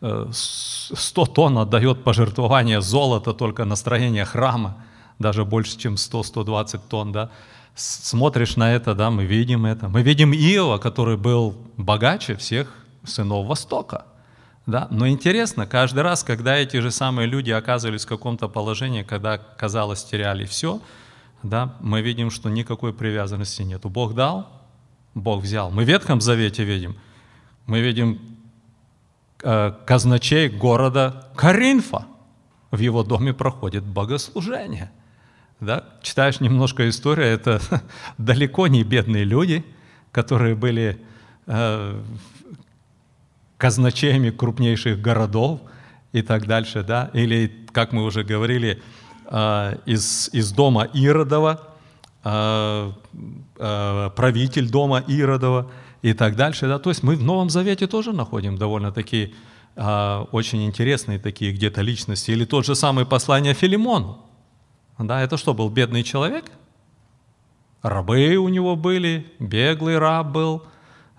100 тонн отдает пожертвование золота только на строение храма, даже больше, чем 100-120 тонн, да. Смотришь на это, да, мы видим это. Мы видим Иова, который был богаче всех сынов Востока. Да? Но интересно, каждый раз, когда эти же самые люди оказывались в каком-то положении, когда, казалось, теряли все, да, мы видим, что никакой привязанности нету. Бог дал, Бог взял. Мы в Ветхом Завете видим, мы видим Э, казначей города Каринфа. В его доме проходит богослужение. Да? Читаешь немножко историю, это далеко не бедные люди, которые были э, казначеями крупнейших городов и так дальше, да, или, как мы уже говорили, э, из, из дома Иродова, э, э, правитель дома Иродова, и так дальше. Да? То есть мы в Новом Завете тоже находим довольно такие а, очень интересные такие где-то личности. Или тот же самый послание Филимону. Да, это что, был бедный человек? Рабы у него были, беглый раб был,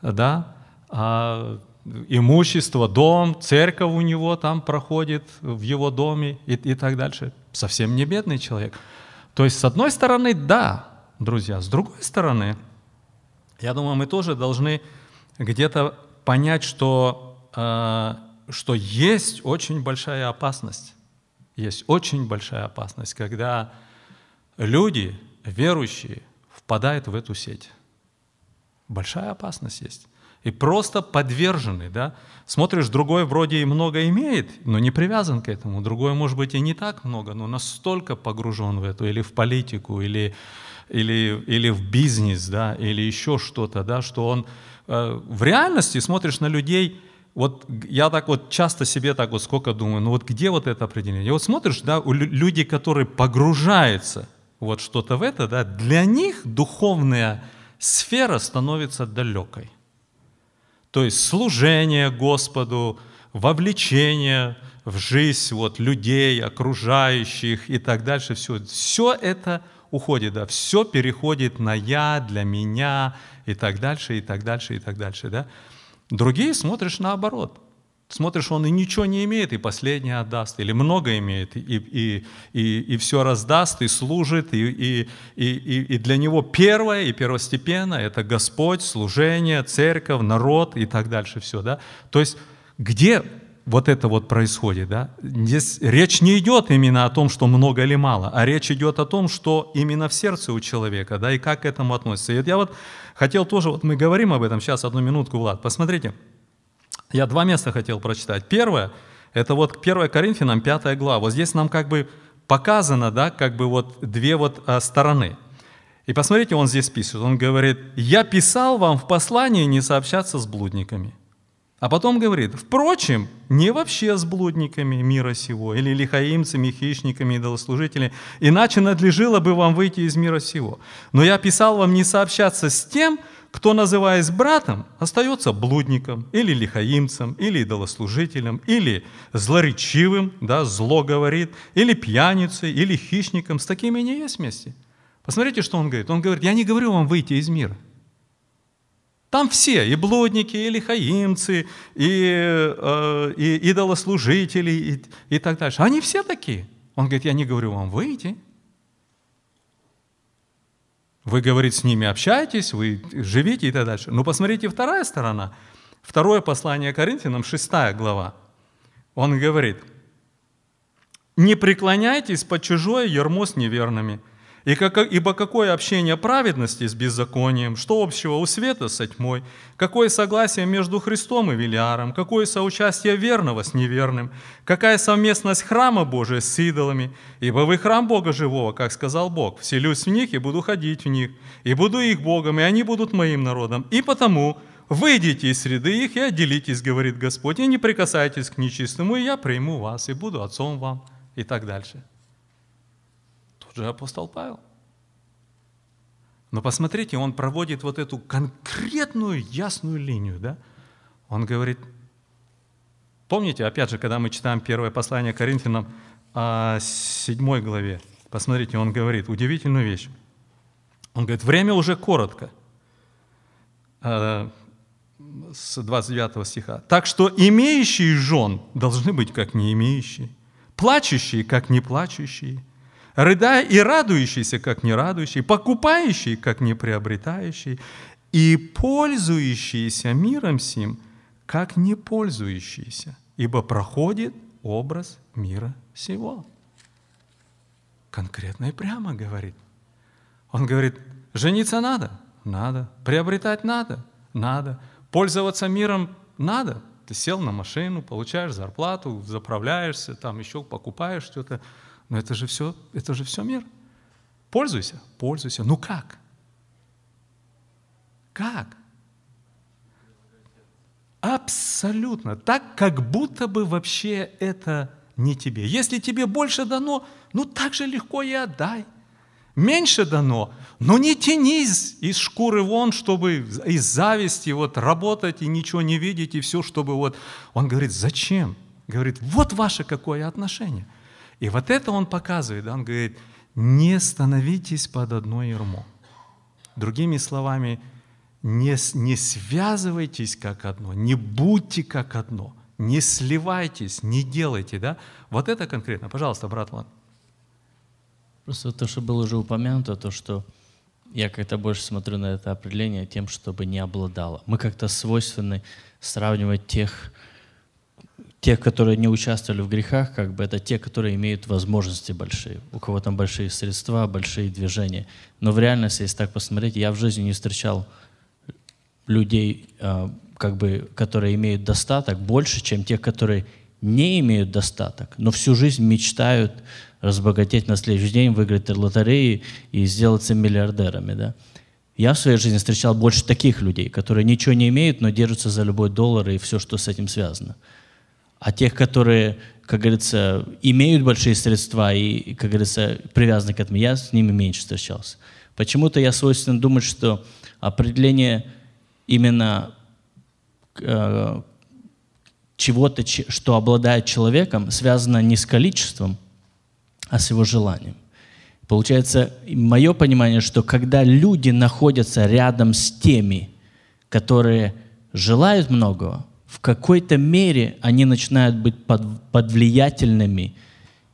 да, а, имущество, дом, церковь у него там проходит в его доме и, и так дальше. Совсем не бедный человек. То есть, с одной стороны, да, друзья, с другой стороны, я думаю, мы тоже должны где-то понять, что, э, что есть очень большая опасность. Есть очень большая опасность, когда люди, верующие, впадают в эту сеть. Большая опасность есть. И просто подвержены, да. Смотришь, другой вроде и много имеет, но не привязан к этому. Другой, может быть, и не так много, но настолько погружен в эту, или в политику, или или, или в бизнес, да, или еще что-то, да, что он э, в реальности смотришь на людей, вот я так вот часто себе так вот сколько думаю, ну вот где вот это определение? Вот смотришь, да, у люди, которые погружаются вот что-то в это, да, для них духовная сфера становится далекой. То есть служение Господу, вовлечение в жизнь вот, людей, окружающих и так дальше, все, все это уходит, да, все переходит на я, для меня и так дальше, и так дальше, и так дальше, да. Другие смотришь наоборот. Смотришь, он и ничего не имеет, и последнее отдаст, или много имеет, и, и, и, и все раздаст, и служит, и, и, и, и для него первое и первостепенное – это Господь, служение, церковь, народ и так дальше все. Да? То есть где вот это вот происходит. Да? Здесь речь не идет именно о том, что много или мало, а речь идет о том, что именно в сердце у человека, да, и как к этому относится. И я вот хотел тоже, вот мы говорим об этом, сейчас одну минутку, Влад, посмотрите, я два места хотел прочитать. Первое, это вот 1 Коринфянам 5 глава. Вот здесь нам как бы показано, да, как бы вот две вот а, стороны. И посмотрите, он здесь пишет, он говорит, «Я писал вам в послании не сообщаться с блудниками». А потом говорит, впрочем, не вообще с блудниками мира сего, или лихаимцами, хищниками, идолослужителями, иначе надлежало бы вам выйти из мира сего. Но я писал вам не сообщаться с тем, кто, называясь братом, остается блудником, или лихаимцем, или идолослужителем, или злоречивым, да, зло говорит, или пьяницей, или хищником. С такими не есть вместе. Посмотрите, что он говорит. Он говорит, я не говорю вам выйти из мира – там все, и блудники, и лихаимцы, и, э, и идолослужители, и, и так дальше. Они все такие. Он говорит, я не говорю вам, выйти. Вы, говорит, с ними общаетесь, вы живите и так дальше. Но посмотрите, вторая сторона. Второе послание Коринфянам, шестая глава. Он говорит, не преклоняйтесь под чужое ермо с неверными – и как, ибо какое общение праведности с беззаконием, что общего у света со тьмой, какое согласие между Христом и Велиаром, какое соучастие верного с неверным, какая совместность храма Божия с идолами, ибо вы храм Бога живого, как сказал Бог, вселюсь в них и буду ходить в них, и буду их Богом, и они будут моим народом. И потому выйдите из среды их и отделитесь, говорит Господь, и не прикасайтесь к нечистому, и я приму вас, и буду отцом вам, и так дальше же апостол Павел. Но посмотрите, он проводит вот эту конкретную, ясную линию. Да? Он говорит, помните, опять же, когда мы читаем первое послание Коринфянам о седьмой главе, посмотрите, он говорит удивительную вещь. Он говорит, время уже коротко, э, с 29 стиха. Так что имеющие жен должны быть как не имеющие, плачущие как не плачущие, рыдая и радующийся, как не радующий, покупающий, как не приобретающий, и пользующийся миром сим, как не пользующийся, ибо проходит образ мира сего. Конкретно и прямо говорит. Он говорит, жениться надо? Надо. Приобретать надо? Надо. Пользоваться миром? Надо. Ты сел на машину, получаешь зарплату, заправляешься, там еще покупаешь что-то. Но это же все, это же все мир. Пользуйся, пользуйся. Ну как? Как? Абсолютно. Так, как будто бы вообще это не тебе. Если тебе больше дано, ну так же легко и отдай. Меньше дано, но не тянись из шкуры вон, чтобы из зависти вот работать и ничего не видеть, и все, чтобы вот... Он говорит, зачем? Говорит, вот ваше какое отношение – и вот это он показывает, он говорит, не становитесь под одно ермо. Другими словами, не, не связывайтесь как одно, не будьте как одно, не сливайтесь, не делайте. Да? Вот это конкретно. Пожалуйста, брат Лан.
Просто то, что было уже упомянуто, то, что я как-то больше смотрю на это определение тем, чтобы не обладало. Мы как-то свойственны сравнивать тех тех, которые не участвовали в грехах, как бы это те, которые имеют возможности большие, у кого там большие средства, большие движения. Но в реальности, если так посмотреть, я в жизни не встречал людей, а, как бы, которые имеют достаток больше, чем те, которые не имеют достаток, но всю жизнь мечтают разбогатеть на следующий день, выиграть лотереи и сделаться миллиардерами. Да? Я в своей жизни встречал больше таких людей, которые ничего не имеют, но держатся за любой доллар и все, что с этим связано а тех, которые, как говорится, имеют большие средства и, как говорится, привязаны к этому, я с ними меньше встречался. Почему-то я свойственно думать, что определение именно э, чего-то, что обладает человеком, связано не с количеством, а с его желанием. Получается, мое понимание, что когда люди находятся рядом с теми, которые желают многого, в какой-то мере они начинают быть под, под влиятельными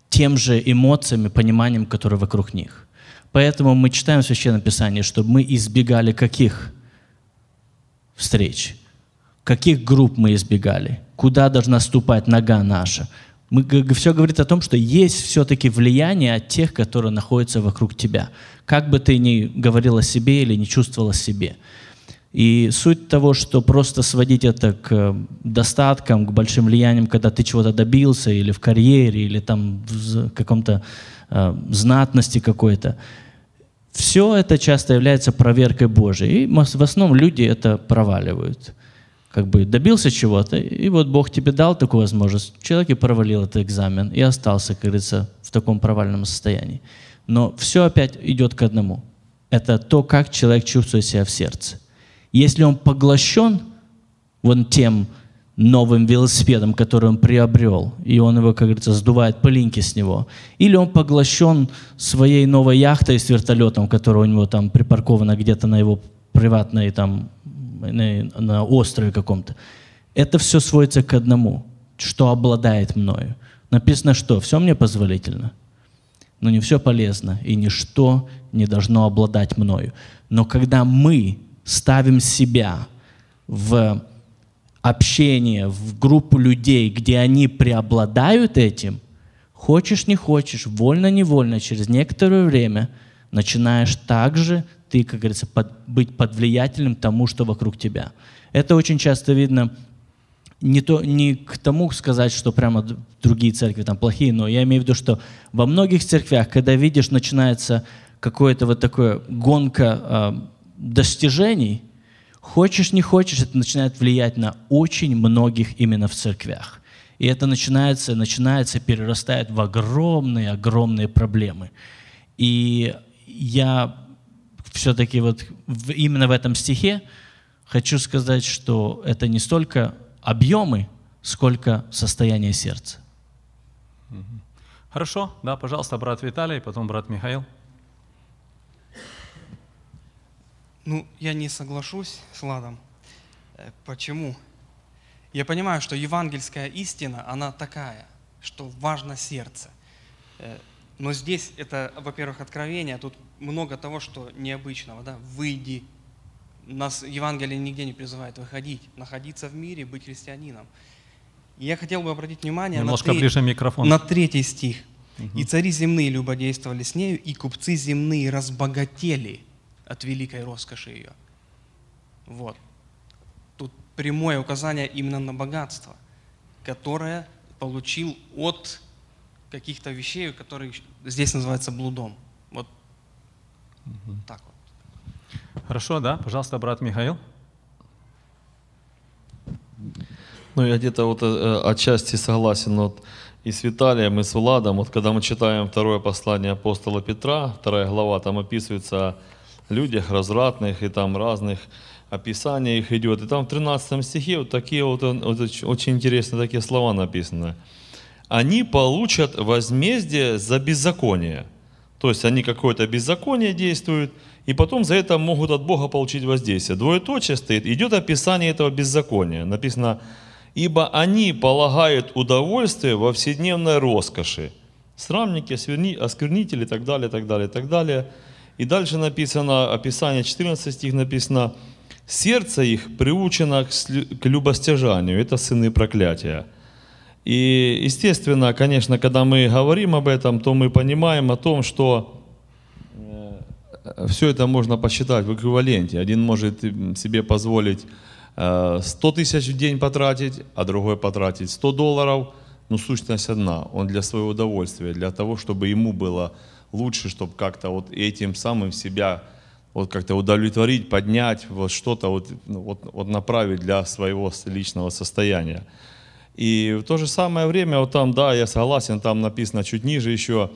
тем же эмоциями, пониманием, которые вокруг них. Поэтому мы читаем в Священном Писании, чтобы мы избегали каких встреч, каких групп мы избегали, куда должна ступать нога наша. Мы, все говорит о том, что есть все-таки влияние от тех, которые находятся вокруг тебя. Как бы ты ни говорил о себе или не чувствовал о себе – и суть того, что просто сводить это к э, достаткам, к большим влияниям, когда ты чего-то добился, или в карьере, или там в каком-то э, знатности какой-то, все это часто является проверкой Божией. И в основном люди это проваливают. как бы добился чего-то, и вот Бог тебе дал такую возможность. Человек и провалил этот экзамен, и остался, как говорится, в таком провальном состоянии. Но все опять идет к одному. Это то, как человек чувствует себя в сердце. Если он поглощен вон тем новым велосипедом, который он приобрел, и он его, как говорится, сдувает пылинки с него, или он поглощен своей новой яхтой с вертолетом, которая у него там припаркована где-то на его приватной там, на, острове каком-то. Это все сводится к одному, что обладает мною. Написано, что все мне позволительно, но не все полезно, и ничто не должно обладать мною. Но когда мы ставим себя в общение, в группу людей, где они преобладают этим, хочешь не хочешь, вольно-невольно, через некоторое время начинаешь также ты, как говорится, под, быть под влиятельным тому, что вокруг тебя. Это очень часто видно не, то, не к тому сказать, что прямо другие церкви там плохие, но я имею в виду, что во многих церквях, когда видишь, начинается какое-то вот такое гонка э, достижений, хочешь не хочешь, это начинает влиять на очень многих именно в церквях. И это начинается, начинается, перерастает в огромные, огромные проблемы. И я все-таки вот именно в этом стихе хочу сказать, что это не столько объемы, сколько состояние сердца.
Хорошо, да, пожалуйста, брат Виталий, потом брат Михаил.
Ну, я не соглашусь с Ладом. Э, почему? Я понимаю, что евангельская истина, она такая, что важно сердце. Э, но здесь это, во-первых, откровение, тут много того, что необычного. Да? Выйди. Нас Евангелие нигде не призывает выходить, находиться в мире, быть христианином. Я хотел бы обратить внимание
Немножко
на, треть,
ближе микрофон.
на третий стих. «И цари земные любодействовали с нею, и купцы земные разбогатели от великой роскоши ее». Вот. Тут прямое указание именно на богатство, которое получил от каких-то вещей, которые здесь называются блудом. Вот угу. так вот.
Хорошо, да? Пожалуйста, брат Михаил.
Ну, я где-то вот э, отчасти согласен вот и с Виталием, и с Владом. Вот когда мы читаем второе послание апостола Петра, вторая глава, там описывается людях развратных и там разных описаний их идет. И там в 13 стихе вот такие вот, вот очень интересные такие слова написаны – они получат возмездие за беззаконие. То есть они какое-то беззаконие действуют, и потом за это могут от Бога получить воздействие. Двоеточие стоит, идет описание этого беззакония. Написано, ибо они полагают удовольствие во вседневной роскоши. Срамники, осквернители и так далее, так далее, так далее. И дальше написано, описание 14 стих написано, сердце их приучено к любостяжанию, это сыны проклятия. И, естественно, конечно, когда мы говорим об этом, то мы понимаем о том, что э, все это можно посчитать в эквиваленте. Один может себе позволить 100 э, тысяч в день потратить, а другой потратить 100 долларов. Но сущность одна. Он для своего удовольствия, для того, чтобы ему было лучше, чтобы как-то вот этим самым себя вот как-то удовлетворить, поднять, вот что-то вот, ну, вот, вот направить для своего личного состояния. И в то же самое время, вот там, да, я согласен, там написано чуть ниже еще,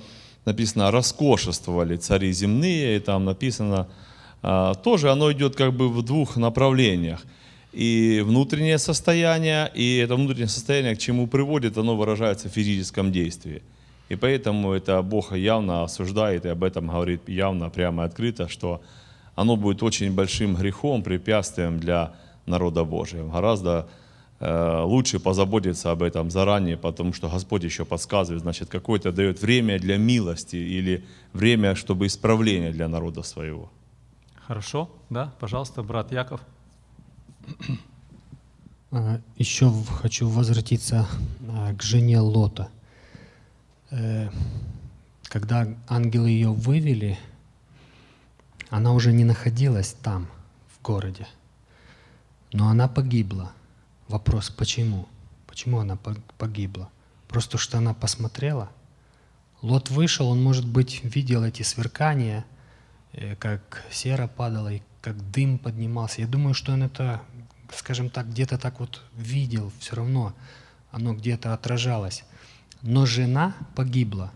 написано «роскошествовали цари земные», и там написано, а, тоже оно идет как бы в двух направлениях. И внутреннее состояние, и это внутреннее состояние, к чему приводит, оно выражается в физическом действии. И поэтому это Бог явно осуждает и об этом говорит явно, прямо открыто, что оно будет очень большим грехом, препятствием для народа Божьего. Гораздо Э, лучше позаботиться об этом заранее, потому что Господь еще подсказывает, значит, какое-то дает время для милости или время, чтобы исправление для народа своего.
Хорошо, да, пожалуйста, брат Яков.
А, еще хочу возвратиться а, к жене Лота. Э, когда ангелы ее вывели, она уже не находилась там, в городе, но она погибла – Вопрос, почему? Почему она погибла? Просто что она посмотрела? Лот вышел, он, может быть, видел эти сверкания, э, как сера падала и как дым поднимался. Я думаю, что он это скажем так, где-то так вот видел, все равно оно где-то отражалось. Но жена погибла.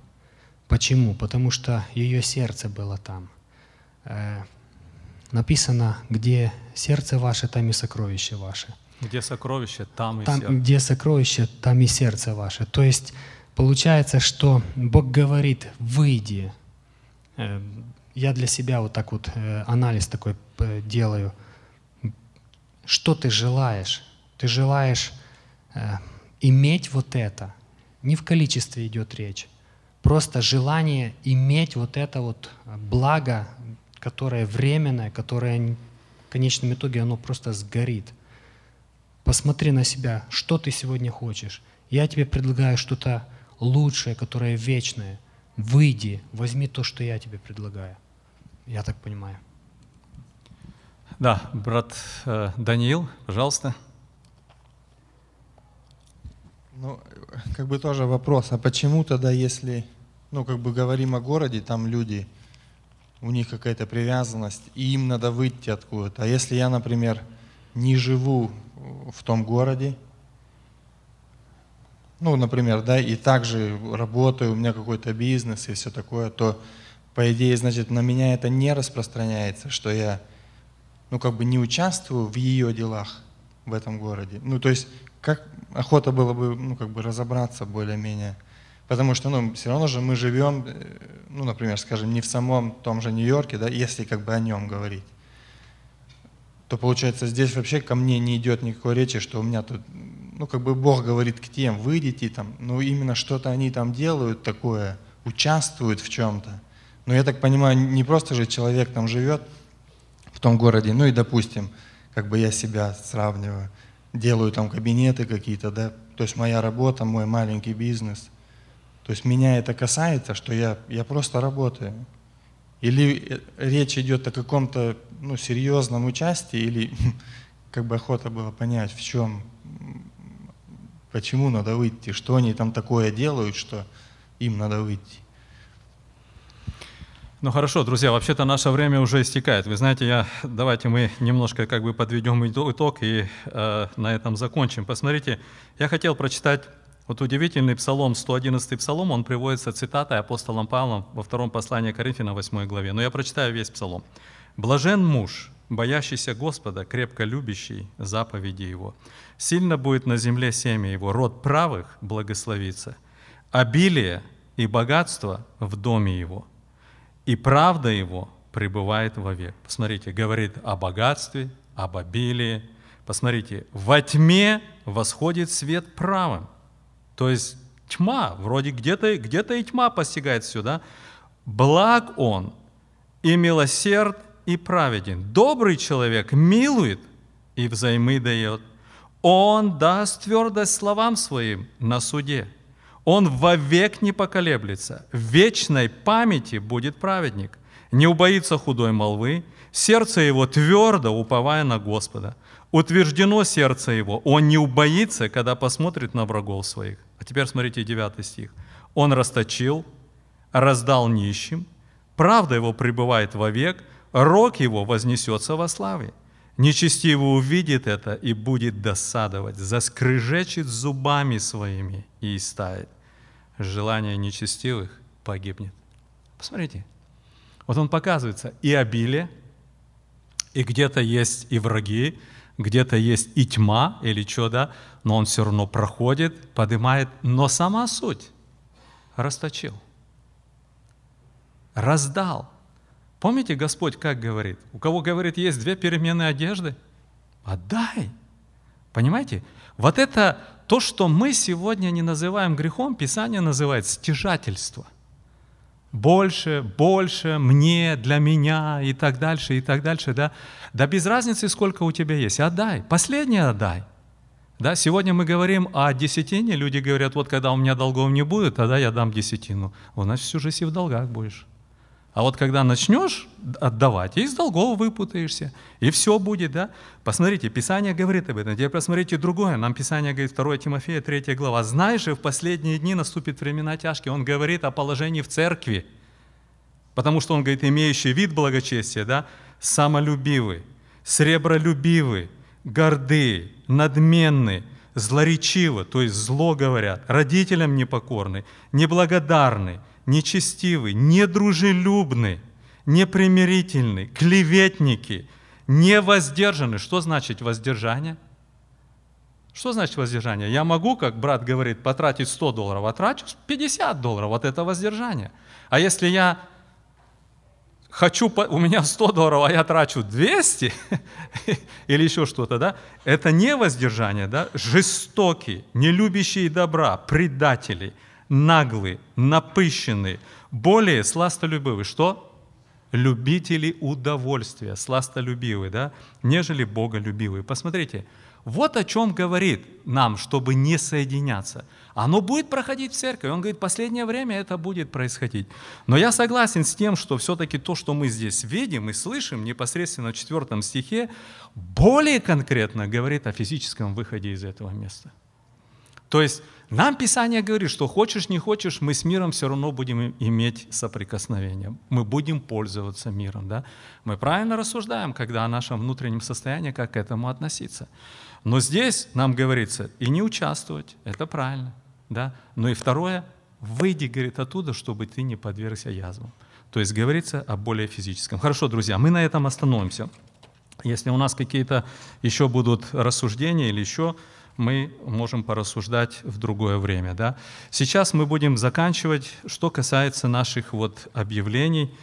Почему? Потому что ее сердце было там. Э, написано, где сердце ваше, там и сокровище ваше.
Где сокровище, там и
Там,
сердце.
где сокровище, там и сердце ваше. То есть получается, что Бог говорит, выйди. Э, Я для себя вот так вот э, анализ такой делаю. Что ты желаешь? Ты желаешь иметь вот это. Не в количестве идет речь. Просто желание иметь вот это вот благо, которое временное, которое в конечном итоге оно просто сгорит. Посмотри на себя, что ты сегодня хочешь. Я тебе предлагаю что-то лучшее, которое вечное. Выйди, возьми то, что я тебе предлагаю. Я так понимаю.
Да, брат э, Даниил, пожалуйста.
Ну, как бы тоже вопрос, а почему тогда, если, ну, как бы говорим о городе, там люди, у них какая-то привязанность, и им надо выйти откуда-то. А если я, например, не живу в том городе, ну, например, да, и также работаю, у меня какой-то бизнес и все такое, то, по идее, значит, на меня это не распространяется, что я, ну, как бы не участвую в ее делах в этом городе. Ну, то есть, как охота было бы, ну, как бы разобраться более-менее. Потому что, ну, все равно же мы живем, э, ну, например, скажем, не в самом том же Нью-Йорке, да, если как бы о нем говорить то получается здесь вообще ко мне не идет никакой речи, что у меня тут, ну как бы Бог говорит к тем, выйдите там, ну именно что-то они там делают такое, участвуют в чем-то. Но я так понимаю, не просто же человек там живет в том городе, ну и допустим, как бы я себя сравниваю, делаю там кабинеты какие-то, да, то есть моя работа, мой маленький бизнес. То есть меня это касается, что я, я просто работаю. Или речь идет о каком-то ну, серьезном участии, или как бы охота было понять, в чем, почему надо выйти, что они там такое делают, что им надо выйти.
Ну хорошо, друзья, вообще-то наше время уже истекает. Вы знаете, я, давайте мы немножко как бы подведем итог и э, на этом закончим. Посмотрите, я хотел прочитать вот удивительный псалом, 111 псалом, он приводится цитатой апостолом Павлом во втором послании Коринфянам, 8 главе. Но я прочитаю весь псалом. «Блажен муж, боящийся Господа, крепко любящий заповеди Его. Сильно будет на земле семя Его, род правых благословится. Обилие и богатство в доме Его, и правда Его пребывает вовек». Посмотрите, говорит о богатстве, об обилии. Посмотрите, во тьме восходит свет правым. То есть тьма, вроде где-то где и тьма постигает все, да? Благ он и милосерд и праведен. Добрый человек милует и взаймы дает. Он даст твердость словам своим на суде. Он вовек не поколеблется. В вечной памяти будет праведник. Не убоится худой молвы. Сердце его твердо, уповая на Господа. Утверждено сердце его. Он не убоится, когда посмотрит на врагов своих. А теперь смотрите 9 стих. Он расточил, раздал нищим, правда его пребывает вовек, рок его вознесется во славе. Нечестивый увидит это и будет досадовать, заскрыжечит зубами своими и истает. Желание нечестивых погибнет. Посмотрите, вот он показывается и обилие, и где-то есть и враги, где-то есть и тьма или да, но он все равно проходит, поднимает, но сама суть расточил, раздал. Помните, Господь как говорит? У кого, говорит, есть две переменные одежды? Отдай. Понимаете? Вот это то, что мы сегодня не называем грехом, Писание называет стяжательство. Больше, больше, мне, для меня и так дальше, и так дальше, да. Да без разницы, сколько у тебя есть. Отдай. Последнее отдай. Да, сегодня мы говорим о десятине. Люди говорят, вот когда у меня долгов не будет, тогда я дам десятину. Вот, значит, всю жизнь и в долгах будешь. А вот когда начнешь отдавать, из долгов выпутаешься, и все будет, да? Посмотрите, Писание говорит об этом. Теперь посмотрите другое. Нам Писание говорит, 2 Тимофея, 3 глава. «Знаешь же, в последние дни наступит времена тяжкие». Он говорит о положении в церкви. Потому что он говорит, имеющий вид благочестия, да, самолюбивый, сребролюбивый, горды, надменны, злоречивы, то есть зло говорят, родителям непокорны, неблагодарны, нечестивы, недружелюбны, непримирительны, клеветники, невоздержаны. Что значит воздержание? Что значит воздержание? Я могу, как брат говорит, потратить 100 долларов, а трачу 50 долларов. Вот это воздержание. А если я хочу, у меня 100 долларов, а я трачу 200 или еще что-то, да, это не воздержание, да, жестокие, не любящие добра, предатели, наглые, напыщенные, более сластолюбивые. Что? Любители удовольствия, сластолюбивые, да, нежели боголюбивые. Посмотрите, вот о чем говорит нам, чтобы не соединяться. Оно будет проходить в церкви. Он говорит, последнее время это будет происходить. Но я согласен с тем, что все-таки то, что мы здесь видим и слышим непосредственно в четвертом стихе, более конкретно говорит о физическом выходе из этого места. То есть нам Писание говорит, что хочешь, не хочешь, мы с миром все равно будем иметь соприкосновение. Мы будем пользоваться миром. Да? Мы правильно рассуждаем, когда о нашем внутреннем состоянии, как к этому относиться. Но здесь нам говорится, и не участвовать, это правильно. Да? Но и второе, выйди, говорит, оттуда, чтобы ты не подвергся язвам. То есть говорится о более физическом. Хорошо, друзья, мы на этом остановимся. Если у нас какие-то еще будут рассуждения или еще, мы можем порассуждать в другое время. Да? Сейчас мы будем заканчивать, что касается наших вот объявлений.